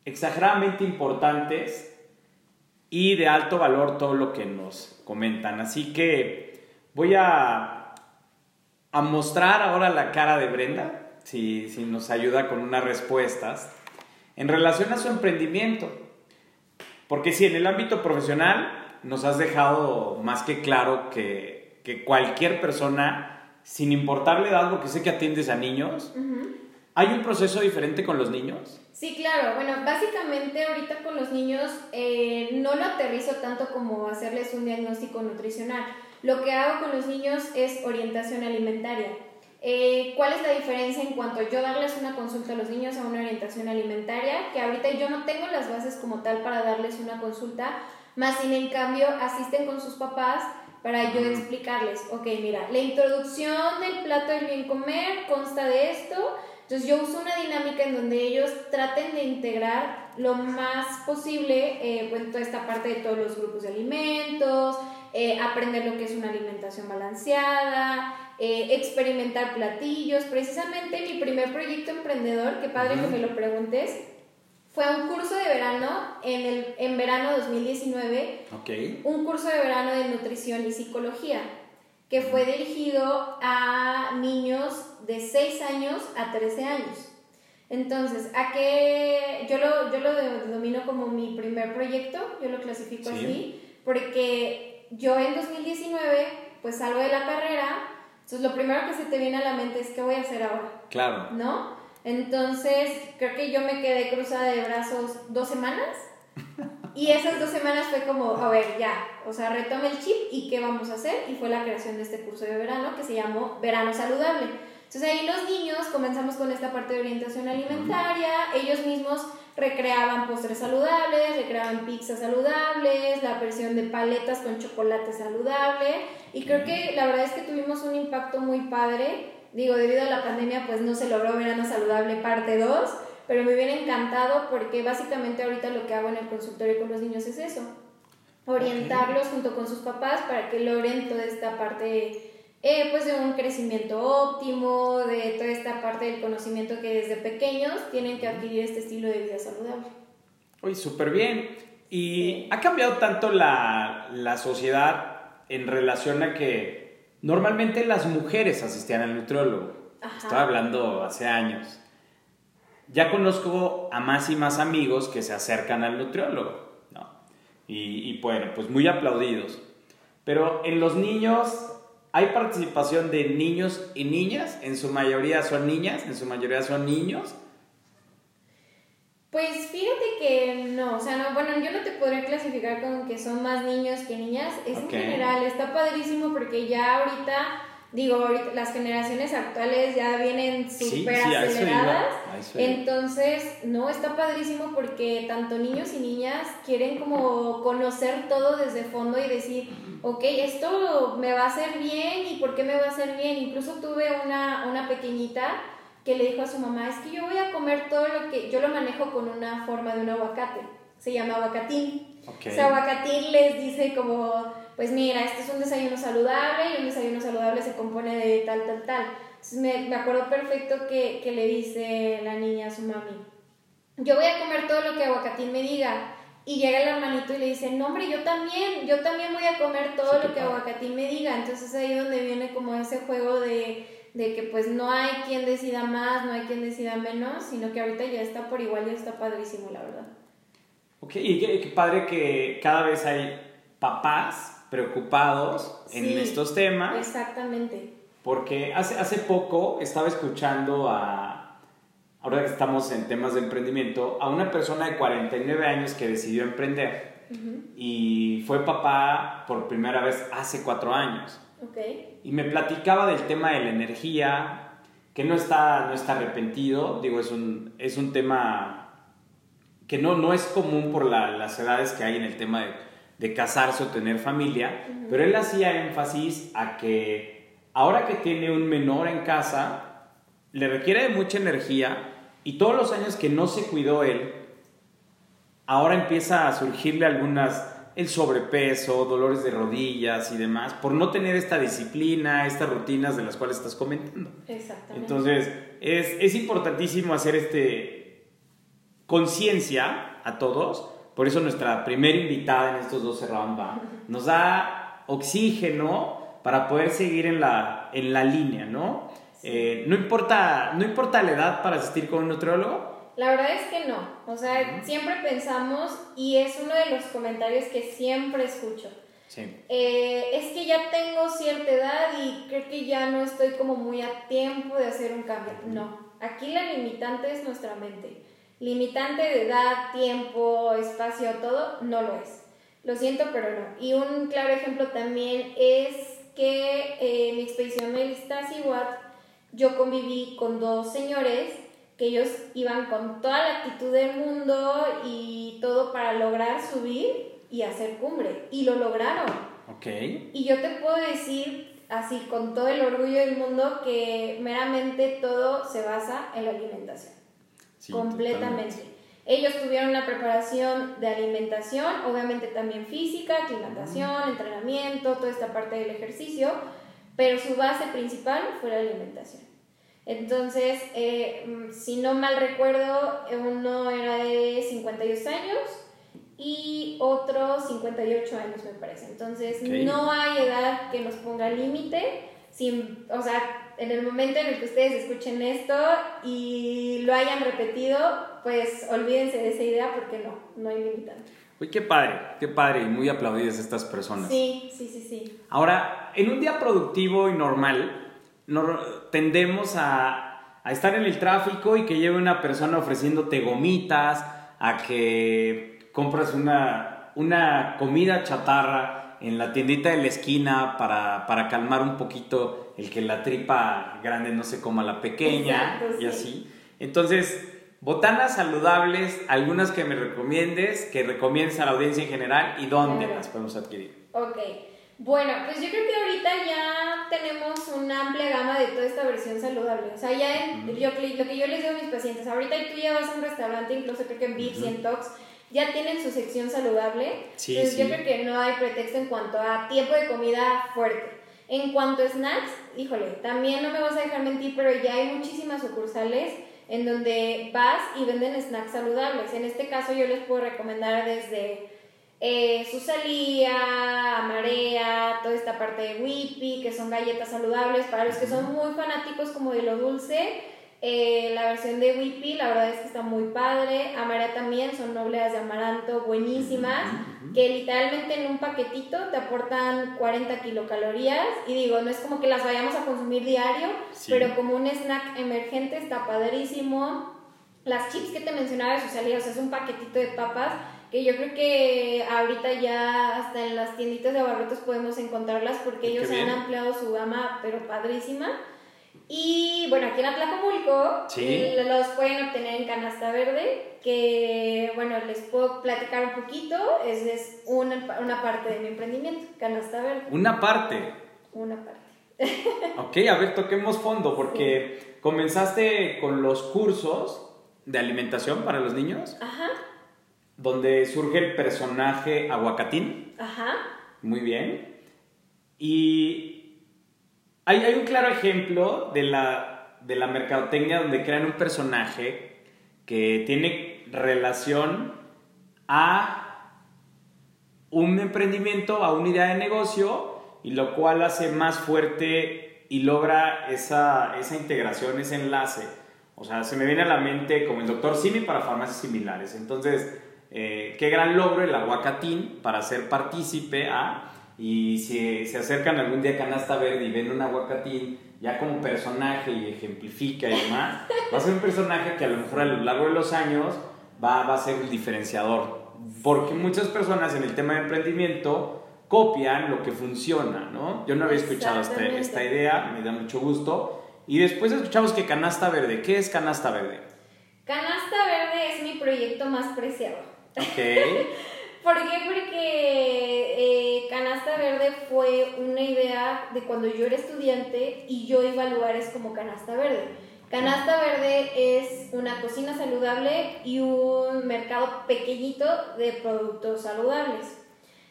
exageradamente importantes y de alto valor todo lo que nos comentan. Así que voy a, mostrar ahora la cara de Brenda, si nos ayuda con unas respuestas, en relación a su emprendimiento. Porque si en el ámbito profesional nos has dejado más que claro que, que cualquier persona, sin importar la edad, porque sé que atiendes a niños. ¿hay un proceso diferente con los niños? Sí, claro. Bueno, básicamente ahorita con los niños eh, no lo aterrizo tanto como hacerles un diagnóstico nutricional. Lo que hago con los niños es orientación alimentaria. Eh, ¿Cuál es la diferencia en cuanto a yo darles una consulta a los niños a una orientación alimentaria? Que ahorita yo no tengo las bases como tal para darles una consulta, más sin en cambio asisten con sus papás para yo explicarles, ok, mira, la introducción del plato del bien comer consta de esto, entonces yo uso una dinámica en donde ellos traten de integrar lo más posible eh, pues, toda esta parte de todos los grupos de alimentos, eh, aprender lo que es una alimentación balanceada, eh, experimentar platillos. Precisamente mi primer proyecto emprendedor, qué padre que me lo preguntes, fue un curso de verano en, el, en verano 2019 Ok. un curso de verano de nutrición y psicología que fue dirigido a niños de 6 años a 13 años. Entonces, ¿a qué? Yo lo, yo lo denomino como mi primer proyecto, yo lo clasifico Sí. así, porque yo en 2019 pues salgo de la carrera, entonces lo primero que se te viene a la mente es ¿qué voy a hacer ahora? Claro. ¿no? Entonces, creo que yo me quedé cruzada de brazos dos semanas. Y esas dos semanas fue como, a ver, ya, o sea, retome el chip y qué vamos a hacer. Y fue la creación de este curso de verano que se llamó Verano Saludable. Entonces ahí los niños comenzamos con esta parte de orientación alimentaria, ellos mismos recreaban postres saludables, recreaban pizzas saludables, la versión de paletas con chocolate saludable y creo que la verdad es que tuvimos un impacto muy padre. Digo, debido a la pandemia pues no se logró verano saludable parte 2, pero me hubiera encantado porque básicamente ahorita lo que hago en el consultorio con los niños es eso, orientarlos junto con sus papás para que logren toda esta parte eh, pues de un crecimiento óptimo, de toda esta parte del conocimiento que desde pequeños tienen que adquirir este estilo de vida saludable. Oye, súper bien. Y ha cambiado tanto la, la sociedad en relación a que normalmente las mujeres asistían al nutriólogo. Ajá. Estaba hablando hace años. Ya conozco a más y más amigos que se acercan al nutriólogo, ¿no? Y, y bueno, pues muy aplaudidos. Pero en los niños hay participación de niños y niñas, en su mayoría son niñas, en su mayoría son niños. Pues fíjate que no, o sea, no, bueno, yo no te podría clasificar como que son más niños que niñas, es en general, está padrísimo porque ya ahorita, digo, ahorita las generaciones actuales ya vienen Sí, súper sí, iba, aceleradas, entonces, no, está padrísimo porque tanto niños y niñas quieren como conocer todo desde fondo y decir, ok, esto me va a hacer bien y por qué me va a hacer bien, incluso tuve una, una pequeñita que le dijo a su mamá, es que yo voy a comer todo lo que, yo lo manejo con una forma de un aguacate, se llama aguacatín. Ok. O sea, aguacatín les dice como, pues mira, este es un desayuno saludable y un desayuno saludable se compone de tal, tal, tal. Entonces me, me acuerdo perfecto que, que le dice la niña a su mami, yo voy a comer todo lo que aguacatín me diga. Y llega el hermanito y le dice, no hombre, yo también, yo también voy a comer todo Sí, lo que aguacatín me diga. Entonces ahí donde viene como ese juego de, de que pues no hay quien decida más, no hay quien decida menos, sino que ahorita ya está por igual, ya está padrísimo, la verdad. Ok, y qué, qué padre que cada vez hay papás preocupados en Sí, estos temas, Exactamente. porque hace, hace poco estaba escuchando a, ahora que estamos en temas de emprendimiento, a una persona de 49 años que decidió emprender. y fue papá por primera vez hace cuatro años. Okay. Y me platicaba del tema de la energía, que no está, no está arrepentido, digo, es un, es un tema que no, no es común por las edades que hay en el tema de, de casarse o tener familia, pero él hacía énfasis a que ahora que tiene un menor en casa, le requiere de mucha energía y todos los años que no se cuidó él, ahora empieza a surgirle algunas, el sobrepeso, dolores de rodillas y demás, por no tener esta disciplina, estas rutinas de las cuales estás comentando. Exactamente. Entonces, es, es importantísimo hacer este conciencia a todos. Por eso nuestra primera invitada en estos 12 rounds nos da oxígeno para poder seguir en la, en la línea, ¿no? Eh, no, importa, no importa la edad para asistir con un nutriólogo. La verdad es que no. O sea, siempre pensamos, y es uno de los comentarios que siempre escucho. Sí. Eh, es que ya tengo cierta edad y creo que ya no estoy como muy a tiempo de hacer un cambio. No, aquí la limitante es nuestra mente. Limitante de edad, tiempo, espacio, todo, no lo es. Lo siento, pero no. Y un claro ejemplo también es que eh, mi expedición Melistasi Watt yo conviví con dos señores que ellos iban con toda la actitud del mundo y todo para lograr subir y hacer cumbre. Y lo lograron. Ok. Y yo te puedo decir así con todo el orgullo del mundo que meramente todo se basa en la alimentación. Completamente. Ellos tuvieron una preparación de alimentación, obviamente también física, aclimatación, entrenamiento, toda esta parte del ejercicio, pero su base principal fue la alimentación. Entonces, eh, mm, si no mal recuerdo, uno era de 52 años y otro 58 años me parece. Entonces, no hay edad que nos ponga límite. Sin, o sea, en el momento en el que ustedes escuchen esto y lo hayan repetido, pues olvídense de esa idea porque no, no hay limitante. Uy, qué padre, qué padre y muy aplaudidas estas personas. Sí, sí, sí, sí. Ahora, en un día productivo y normal, tendemos a, a, estar en el tráfico y que lleve una persona ofreciéndote gomitas, a que compras una, una comida chatarra en la tiendita de la esquina para, para, calmar un poquito el que la tripa grande no se coma la pequeña y así. Entonces, botanas saludables, algunas que me recomiendes, que recomiendes a la audiencia en general y dónde las podemos adquirir. Ok. Bueno, pues yo creo que ahorita ya tenemos una amplia gama de toda esta versión saludable. O sea, ya yo, lo que yo les digo a mis pacientes, ahorita tú ya vas a un restaurante, incluso creo que en Vips y en Tox, ya tienen su sección saludable. Sí, Entonces yo creo que no hay pretexto en cuanto a tiempo de comida fuerte. En cuanto a snacks, híjole, también no me vas a dejar mentir, pero ya hay muchísimas sucursales en donde vas y venden snacks saludables. En este caso yo les puedo recomendar desde eh, Susalía, Marea, toda esta parte de Whippy, que son galletas saludables. Para los que son muy fanáticos como de lo dulce, eh, la versión de Whippy, la verdad es que está muy padre. Amarea también, son nobleas de amaranto buenísimas, que literalmente en un paquetito te aportan 40 kilocalorías. Y digo, no es como que las vayamos a consumir diario, pero como un snack emergente está padrísimo. Las chips que te mencionaba de Susalía, o sea, es un paquetito de papas que yo creo que ahorita ya hasta en las tienditas de abarrotes podemos encontrarlas porque ellos han ampliado su gama, pero padrísima. Y bueno, aquí en Atlacomulco los pueden obtener en canasta verde, que bueno, les puedo platicar un poquito, es, es una, una parte de mi emprendimiento, canasta verde. ¿Una parte? Una parte. ok, a ver, toquemos fondo, porque comenzaste con los cursos de alimentación para los niños. Ajá donde surge el personaje Aguacatín. Ajá. Muy bien. Y hay, hay un claro ejemplo de la, de la mercadotecnia donde crean un personaje que tiene relación a un emprendimiento, a una idea de negocio, y lo cual hace más fuerte y logra esa, esa integración, ese enlace. O sea, se me viene a la mente como el doctor Simi para farmacias similares. Entonces, eh, qué gran logro el aguacatín para ser partícipe a, y si se acercan algún día a Canasta Verde y ven un aguacatín ya como personaje y ejemplifica y demás, va a ser un personaje que a lo mejor a lo largo de los años va, va a ser el diferenciador porque muchas personas en el tema de emprendimiento copian lo que funciona, ¿no? Yo no había escuchado este, esta idea, me da mucho gusto. Y después escuchamos que Canasta Verde, ¿qué es Canasta Verde? Canasta Verde es mi proyecto más preciado. Ok. ¿Por qué? Porque eh, Canasta Verde fue una idea de cuando yo era estudiante y yo iba a lugares como Canasta Verde. Canasta Verde es una cocina saludable y un mercado pequeñito de productos saludables.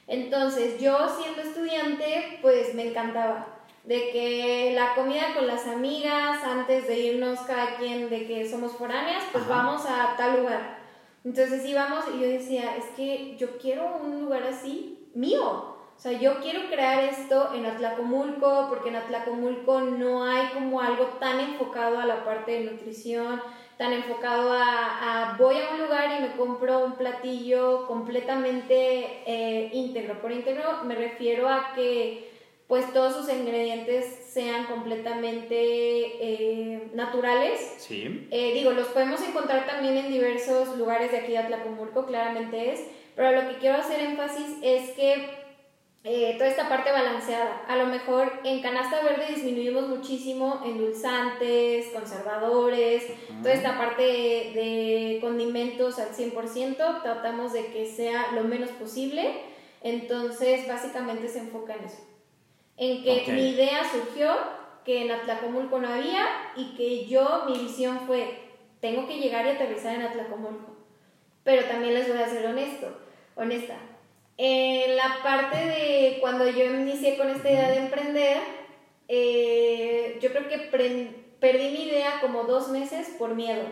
Entonces yo siendo estudiante pues me encantaba de que la comida con las amigas antes de irnos cada quien de que somos foráneas pues vamos a tal lugar. Entonces íbamos y yo decía es que yo quiero un lugar así mío. O sea, yo quiero crear esto en Atlacomulco porque en Atlacomulco no hay como algo tan enfocado a la parte de nutrición, tan enfocado a, voy a un lugar y me compro un platillo completamente eh, íntegro. Por íntegro me refiero a que pues todos sus ingredientes sean completamente eh, naturales. Sí. Eh, digo, los podemos encontrar también en diversos lugares de aquí de Atlacomulco, claramente es, pero lo que quiero hacer énfasis es que eh, toda esta parte balanceada. A lo mejor en canasta verde disminuimos muchísimo endulzantes, conservadores, toda esta parte de, condimentos al 100%, tratamos de que sea lo menos posible. Entonces, básicamente se enfoca en eso. En que mi idea surgió, que en Atlacomulco no había y que yo, mi visión fue, tengo que llegar y aterrizar en Atlacomulco. Pero también les voy a ser honesto, honesta en la parte de cuando yo inicié con esta idea de emprender, eh, yo creo que perdí mi idea como dos meses por miedo.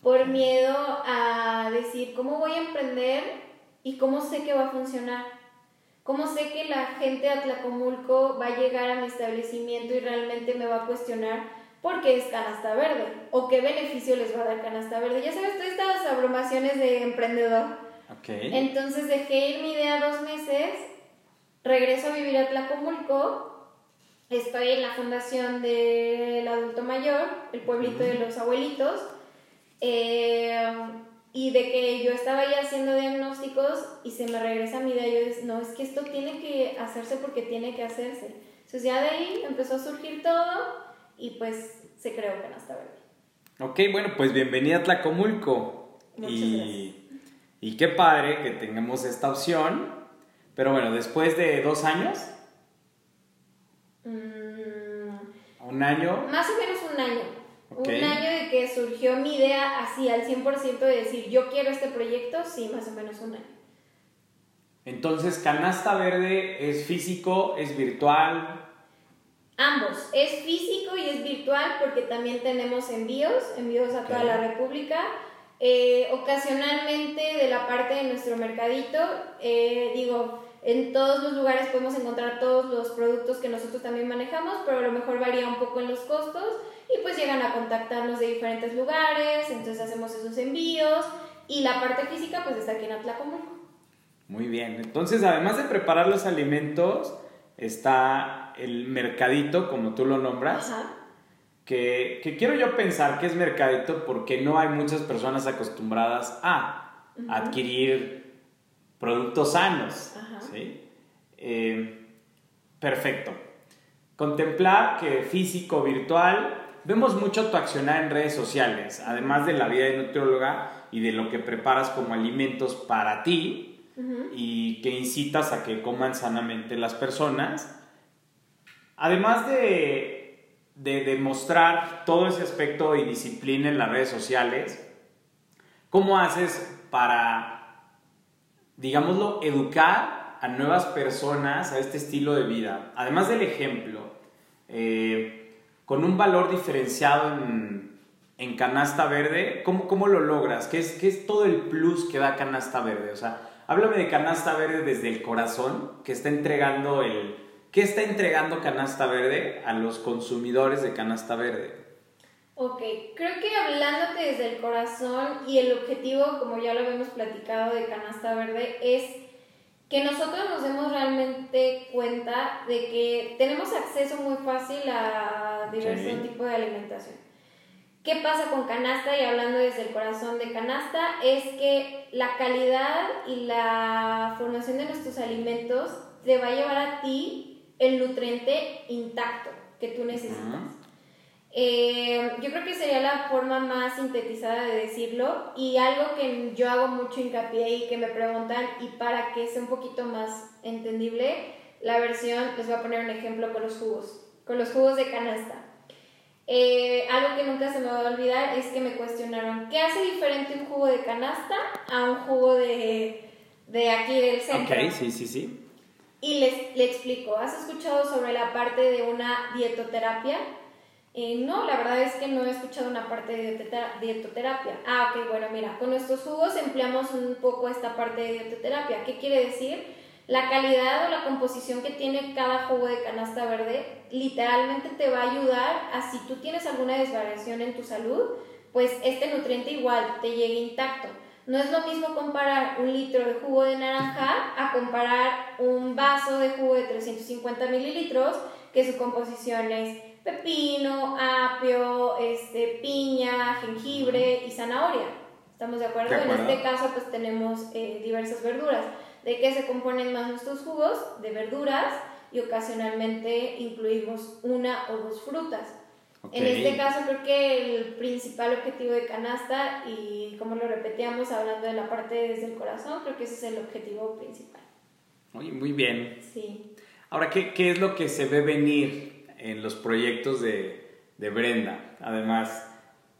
Por miedo a decir, ¿cómo voy a emprender y cómo sé que va a funcionar? ¿Cómo sé que la gente de Atlacomulco va a llegar a mi establecimiento y realmente me va a cuestionar por qué es canasta verde? ¿O qué beneficio les va a dar canasta verde? Ya sabes, todas estas abrumaciones de emprendedor. Entonces dejé ir mi idea dos meses, regreso a vivir a Tlacomulco, estoy en la fundación del adulto mayor, el pueblito de los abuelitos, eh, y de que yo estaba ahí haciendo diagnósticos y se me regresa mi idea, yo dije, no, es que esto tiene que hacerse porque tiene que hacerse. Entonces ya de ahí empezó a surgir todo y pues se creó Canasta Verde. Ok, bueno, pues bienvenida a Tlacomulco. Muchas gracias. Y qué padre que tengamos esta opción. Pero bueno, después de dos años. Mm. ¿Un año? Más o menos un año. Un año de que surgió mi idea así al 100% de decir yo quiero este proyecto, sí, más o menos un año. Entonces, Canasta Verde es físico, es virtual. Ambos, es físico y es virtual porque también tenemos envíos, envíos a toda la República. Eh, ocasionalmente de la parte de nuestro mercadito, eh, digo, en todos los lugares podemos encontrar todos los productos que nosotros también manejamos, pero a lo mejor varía un poco en los costos y pues llegan a contactarnos de diferentes lugares, entonces hacemos esos envíos y la parte física pues está aquí en Atlacomulco. Muy bien, entonces además de preparar los alimentos, está el mercadito, como tú lo nombras. Ajá que, quiero yo pensar que es mercadito porque no hay muchas personas acostumbradas a adquirir productos sanos. Eh, perfecto. Contemplar que físico, virtual, vemos mucho tu accionar en redes sociales, además de la vida de nutrióloga y de lo que preparas como alimentos para ti y que incitas a que coman sanamente las personas. Además de de demostrar todo ese aspecto y disciplina en las redes sociales, ¿cómo haces para, digámoslo, educar a nuevas personas a este estilo de vida? Además del ejemplo, eh, con un valor diferenciado en, en canasta verde, ¿cómo, ¿cómo, lo logras? ¿Qué es, ¿Qué es todo el plus que da canasta verde? O sea, háblame de canasta verde desde el corazón, que está entregando el ¿Qué está entregando Canasta Verde a los consumidores de Canasta Verde? Ok, creo que hablándote desde el corazón y el objetivo, como ya lo habíamos platicado de Canasta Verde, es que nosotros nos demos realmente cuenta de que tenemos acceso muy fácil a diversos tipos de alimentación. ¿Qué pasa con canasta? Y hablando desde el corazón de canasta, es que la calidad y la formación de nuestros alimentos te va a llevar a ti el nutriente intacto que tú necesitas. Eh, yo creo que sería la forma más sintetizada de decirlo y algo que yo hago mucho hincapié y que me preguntan y para que sea un poquito más entendible, la versión, les voy a poner un ejemplo con los jugos, con los jugos de canasta. Eh, algo que nunca se me va a olvidar es que me cuestionaron, ¿qué hace diferente un jugo de canasta a un jugo de, de aquí del centro? Ok, sí, sí, sí. Y les, le explico, ¿has escuchado sobre la parte de una dietoterapia? Eh, no, la verdad es que no he escuchado una parte de dietoterapia. Ah, ok, bueno, mira, con nuestros jugos empleamos un poco esta parte de dietoterapia. ¿Qué quiere decir? La calidad o la composición que tiene cada jugo de canasta verde literalmente te va a ayudar a si tú tienes alguna desvariación en tu salud, pues este nutriente igual te llegue intacto. No es lo mismo comparar un litro de jugo de naranja a comparar un vaso de jugo de 350 mililitros que su composición es pepino, apio, este, piña, jengibre y zanahoria. ¿Estamos de acuerdo? En este caso pues tenemos eh, diversas verduras. ¿De qué se componen más nuestros jugos? De verduras y ocasionalmente incluimos una o dos frutas. En este caso creo que el principal objetivo de canasta y como lo repetíamos hablando de la parte desde el corazón, creo que ese es el objetivo principal. Oye, muy bien. Sí. Ahora, ¿qué, ¿qué, es lo que se ve venir en los proyectos de, de Brenda? Además,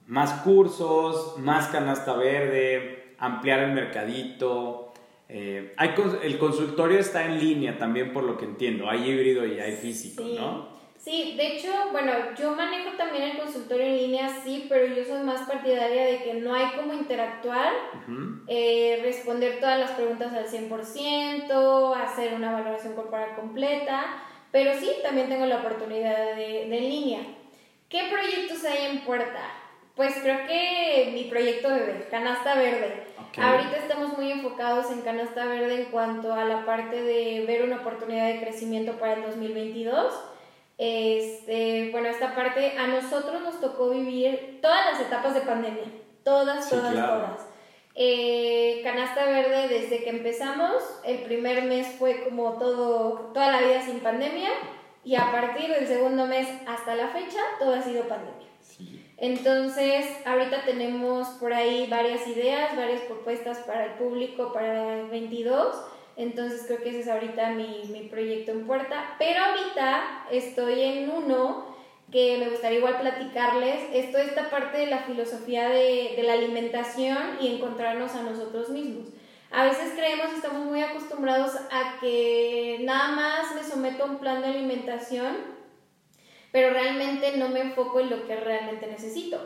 más cursos, más canasta verde, ampliar el mercadito. Eh, hay, el consultorio está en línea también, por lo que entiendo. Hay híbrido y hay físico, ¿no? Sí, de hecho, bueno, yo manejo también el consultorio en línea, sí, pero yo soy más partidaria de que no hay como interactuar, eh, responder todas las preguntas al 100%, hacer una valoración corporal completa, pero sí, también tengo la oportunidad de, de en línea. ¿Qué proyectos hay en puerta? Pues creo que mi proyecto bebé, Canasta Verde. Ahorita estamos muy enfocados en Canasta Verde en cuanto a la parte de ver una oportunidad de crecimiento para el 2022 este, bueno, esta parte a nosotros nos tocó vivir todas las etapas de pandemia, todas, todas, todas. Eh, canasta Verde, desde que empezamos, el primer mes fue como todo, toda la vida sin pandemia, y a partir del segundo mes hasta la fecha, todo ha sido pandemia. Entonces, ahorita tenemos por ahí varias ideas, varias propuestas para el público para el 22 entonces creo que ese es ahorita mi, mi proyecto en puerta. Pero ahorita estoy en uno que me gustaría igual platicarles. Es esta parte de la filosofía de, de la alimentación y encontrarnos a nosotros mismos. A veces creemos estamos muy acostumbrados a que nada más me someto a un plan de alimentación, pero realmente no me enfoco en lo que realmente necesito.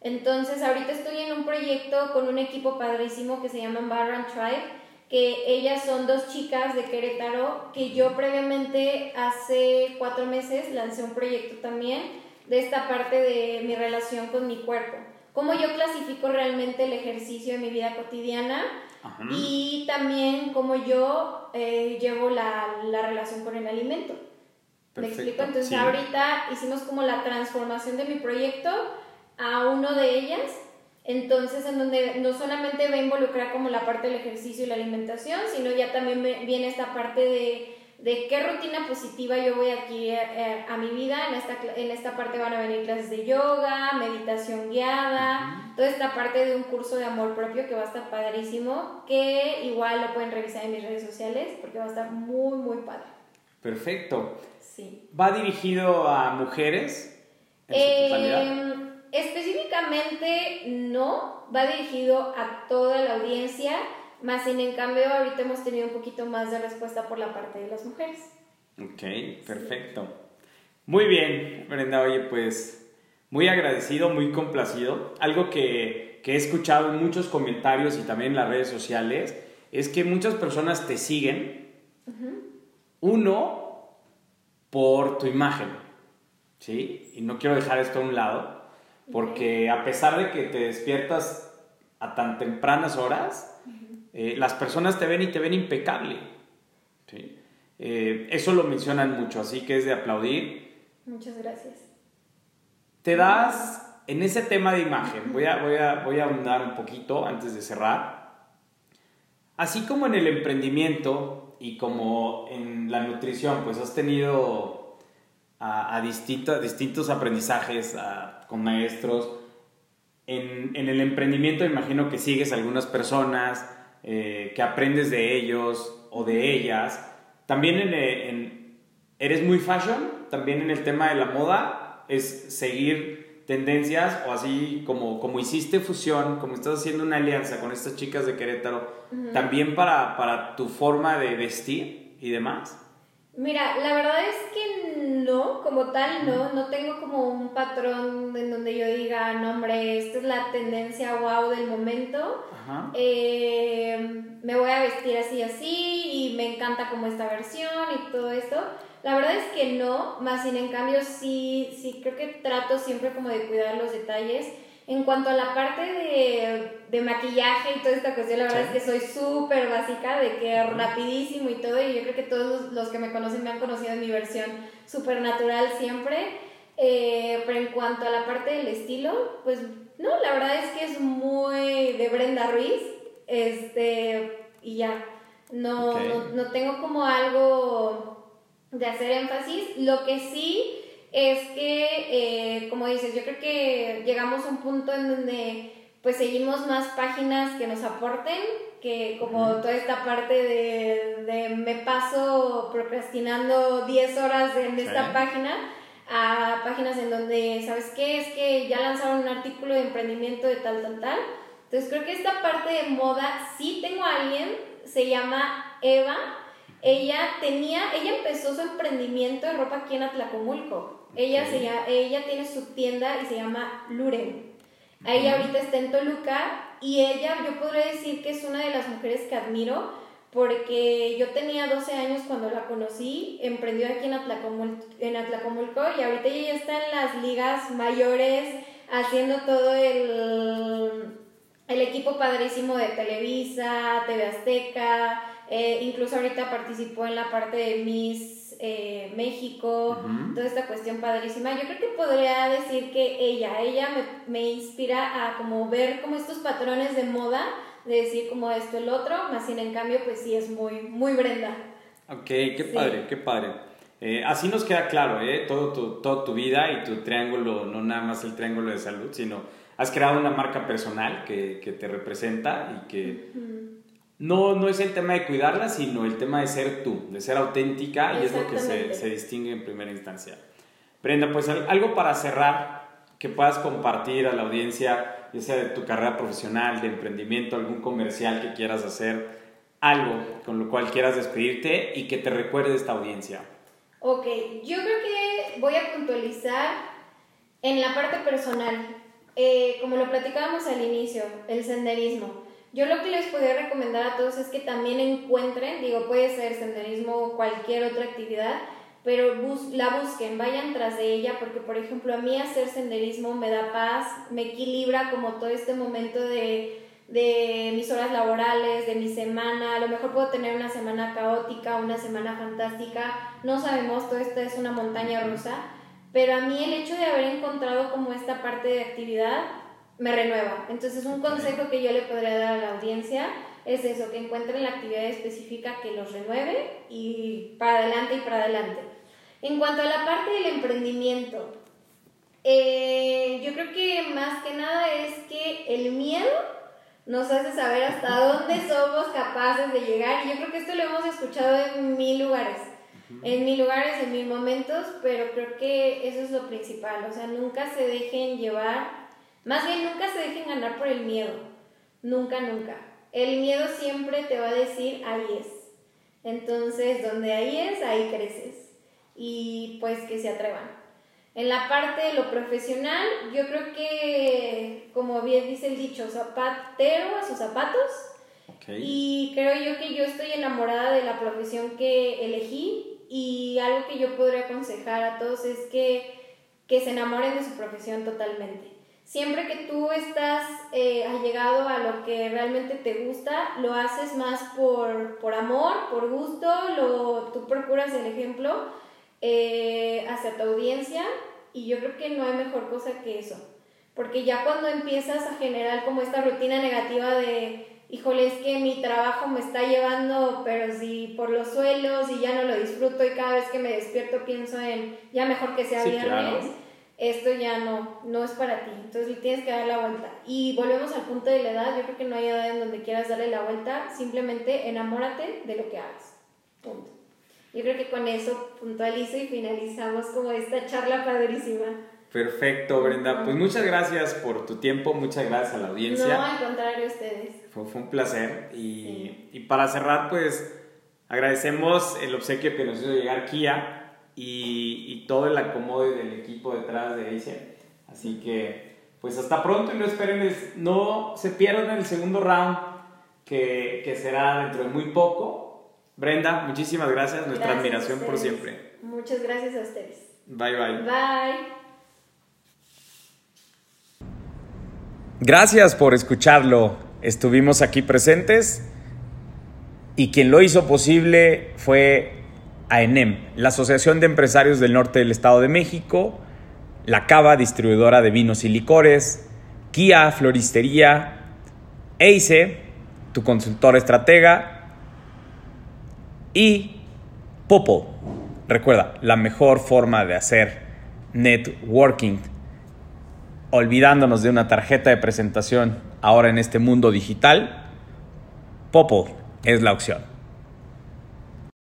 Entonces, ahorita estoy en un proyecto con un equipo padrísimo que se llama Barron Tribe que ellas son dos chicas de Querétaro, que yo previamente hace cuatro meses lancé un proyecto también de esta parte de mi relación con mi cuerpo. Cómo yo clasifico realmente el ejercicio en mi vida cotidiana y también cómo yo eh, llevo la, la, relación con el alimento. ¿Me explico? Entonces ahorita hicimos como la transformación de mi proyecto a uno de ellas entonces, en donde no solamente va a involucrar como la parte del ejercicio y la alimentación, sino ya también viene esta parte de, de qué rutina positiva yo voy aquí a, eh, a, mi vida. En esta, en esta parte van a venir clases de yoga, meditación guiada, toda esta parte de un curso de amor propio que va a estar padrísimo, que igual lo pueden revisar en mis redes sociales porque va a estar muy, muy padre. Perfecto. Sí. ¿Va dirigido a mujeres? En eh, Específicamente no, va dirigido a toda la audiencia, más sin en cambio ahorita hemos tenido un poquito más de respuesta por la parte de las mujeres. Ok, perfecto. Muy bien, Brenda, oye, pues muy agradecido, muy complacido. Algo que, que he escuchado en muchos comentarios y también en las redes sociales es que muchas personas te siguen, uno, por tu imagen, ¿sí? Y no quiero dejar esto a un lado porque a pesar de que te despiertas a tan tempranas horas, eh, las personas te ven y te ven impecable. Eh, eso lo mencionan mucho, así que es de aplaudir. Muchas gracias. ¿Te das en ese tema de imagen, voy a, voy a, voy a ahondar un poquito antes de cerrar. Así como en el emprendimiento y como en la nutrición, pues has tenido a, a distintos aprendizajes con maestros. En, en, el emprendimiento imagino que sigues a algunas personas, eh, que aprendes de ellos o de ellas. También en, en, eres muy fashion, también en el tema de la moda, es seguir tendencias o así como, como hiciste fusión, como estás haciendo una alianza con estas chicas de Querétaro, también para, para tu forma de vestir y demás? Mira, la verdad es que no, como tal no, no tengo como un patrón en donde yo diga, no hombre, esta es la tendencia wow del momento, eh, me voy a vestir así así y me encanta como esta versión y todo esto. La verdad es que no, más sin en cambio sí, sí creo que trato siempre como de cuidar los detalles. En cuanto a la parte de, de maquillaje y toda esta cuestión, la verdad es que soy súper básica, de que rapidísimo y todo, y yo creo que todos los que me conocen me han conocido en mi versión súper natural siempre. Eh, pero en cuanto a la parte del estilo, pues no, la verdad es que es muy de Brenda Ruiz, este, y ya, no, no, no tengo como algo de hacer énfasis. Lo que sí es que, eh, como dices, yo creo que llegamos a un punto en donde pues seguimos más páginas que nos aporten, que como toda esta parte de, de me paso procrastinando 10 horas en esta página, a páginas en donde, ¿sabes qué? Es que ya lanzaron un artículo de emprendimiento de tal, tal, tal. Entonces creo que esta parte de moda, sí tengo a alguien, se llama Eva, ella tenía, ella empezó su emprendimiento de ropa aquí en Atlacomulco. Ella, se ella tiene su tienda y se llama Luren. Ella ahorita está en Toluca y ella, yo podría decir que es una de las mujeres que admiro porque yo tenía 12 años cuando la conocí, emprendió aquí en Atlacomulco, en Atlacomulco y ahorita ella ya está en las ligas mayores haciendo todo el, el equipo padrísimo de Televisa, TV Azteca, eh, incluso ahorita participó en la parte de Miss eh, México, toda esta cuestión padrísima. Yo creo que podría decir que ella, ella me, me, inspira a como ver como estos patrones de moda, de decir como esto, el otro, más sin en cambio pues sí es muy, muy Brenda. Ok, qué padre, qué padre. Eh, así nos queda claro, ¿eh? Todo tu, toda tu vida y tu triángulo, no nada más el triángulo de salud, sino has creado una marca personal que, que te representa y que no, no es el tema de cuidarla, sino el tema de ser tú, de ser auténtica y es lo que se, se distingue en primera instancia. Brenda, pues algo para cerrar que puedas compartir a la audiencia, ya sea de tu carrera profesional, de emprendimiento, algún comercial que quieras hacer, algo con lo cual quieras despedirte y que te recuerde esta audiencia. Ok, yo creo que voy a puntualizar en la parte personal. Eh, como lo platicábamos al inicio, el senderismo. Yo lo que les podría recomendar a todos es que también encuentren, digo, puede ser senderismo o cualquier otra actividad, pero la busquen, vayan tras de ella, porque por ejemplo a mí hacer senderismo me da paz, me equilibra como todo este momento de, de mis horas laborales, de mi semana, a lo mejor puedo tener una semana caótica, una semana fantástica, no sabemos, todo esto es una montaña rusa, pero a mí el hecho de haber encontrado como esta parte de actividad me renueva. Entonces, un consejo que yo le podría dar a la audiencia es eso, que encuentren la actividad específica que los renueve y para adelante y para adelante. En cuanto a la parte del emprendimiento, eh, yo creo que más que nada es que el miedo nos hace saber hasta dónde somos capaces de llegar. Y yo creo que esto lo hemos escuchado en mil lugares, en mil lugares, en mil momentos, pero creo que eso es lo principal. O sea, nunca se dejen llevar más bien, nunca se dejen ganar por el miedo. Nunca, nunca. El miedo siempre te va a decir, ahí es. Entonces, donde ahí es, ahí creces. Y pues que se atrevan. En la parte de lo profesional, yo creo que, como bien dice el dicho, zapatero a sus zapatos. Y creo yo que yo estoy enamorada de la profesión que elegí y algo que yo podría aconsejar a todos es que, que se enamoren de su profesión totalmente siempre que tú estás eh, allegado a lo que realmente te gusta, lo haces más por, por amor, por gusto, lo, tú procuras el ejemplo eh, hacia tu audiencia y yo creo que no hay mejor cosa que eso. porque ya cuando empiezas a generar como esta rutina negativa de, híjole, es que mi trabajo me está llevando, pero si por los suelos y ya no lo disfruto y cada vez que me despierto pienso en, ya mejor que sea viernes, esto ya no, no es para ti, entonces le tienes que dar la vuelta. Y volvemos al punto de la edad, yo creo que no hay edad en donde quieras darle la vuelta, simplemente enamórate de lo que hagas. Punto. Yo creo que con eso puntualizo y finalizamos como esta charla padrísima. Perfecto, Brenda. Pues muchas gracias por tu tiempo, muchas gracias a la audiencia. No, al contrario, ustedes. Fue, un placer. Y, y, para cerrar, pues agradecemos el obsequio que nos hizo llegar Kia y, y todo el acomodo del equipo detrás de Ace. Así que, pues hasta pronto y no esperen, no se pierdan el segundo round que, que será dentro de muy poco. Brenda, muchísimas gracias, nuestra admiración por siempre. Muchas gracias a ustedes. Bye bye. Bye. Gracias por escucharlo. Estuvimos aquí presentes y quien lo hizo posible fue AENEM, la Asociación de Empresarios del Norte del Estado de México, la Cava, distribuidora de vinos y licores, Kia, Floristería, EICE, tu consultor estratega, y Popo. Recuerda, la mejor forma de hacer networking olvidándonos de una tarjeta de presentación ahora en este mundo digital, Popol es la opción.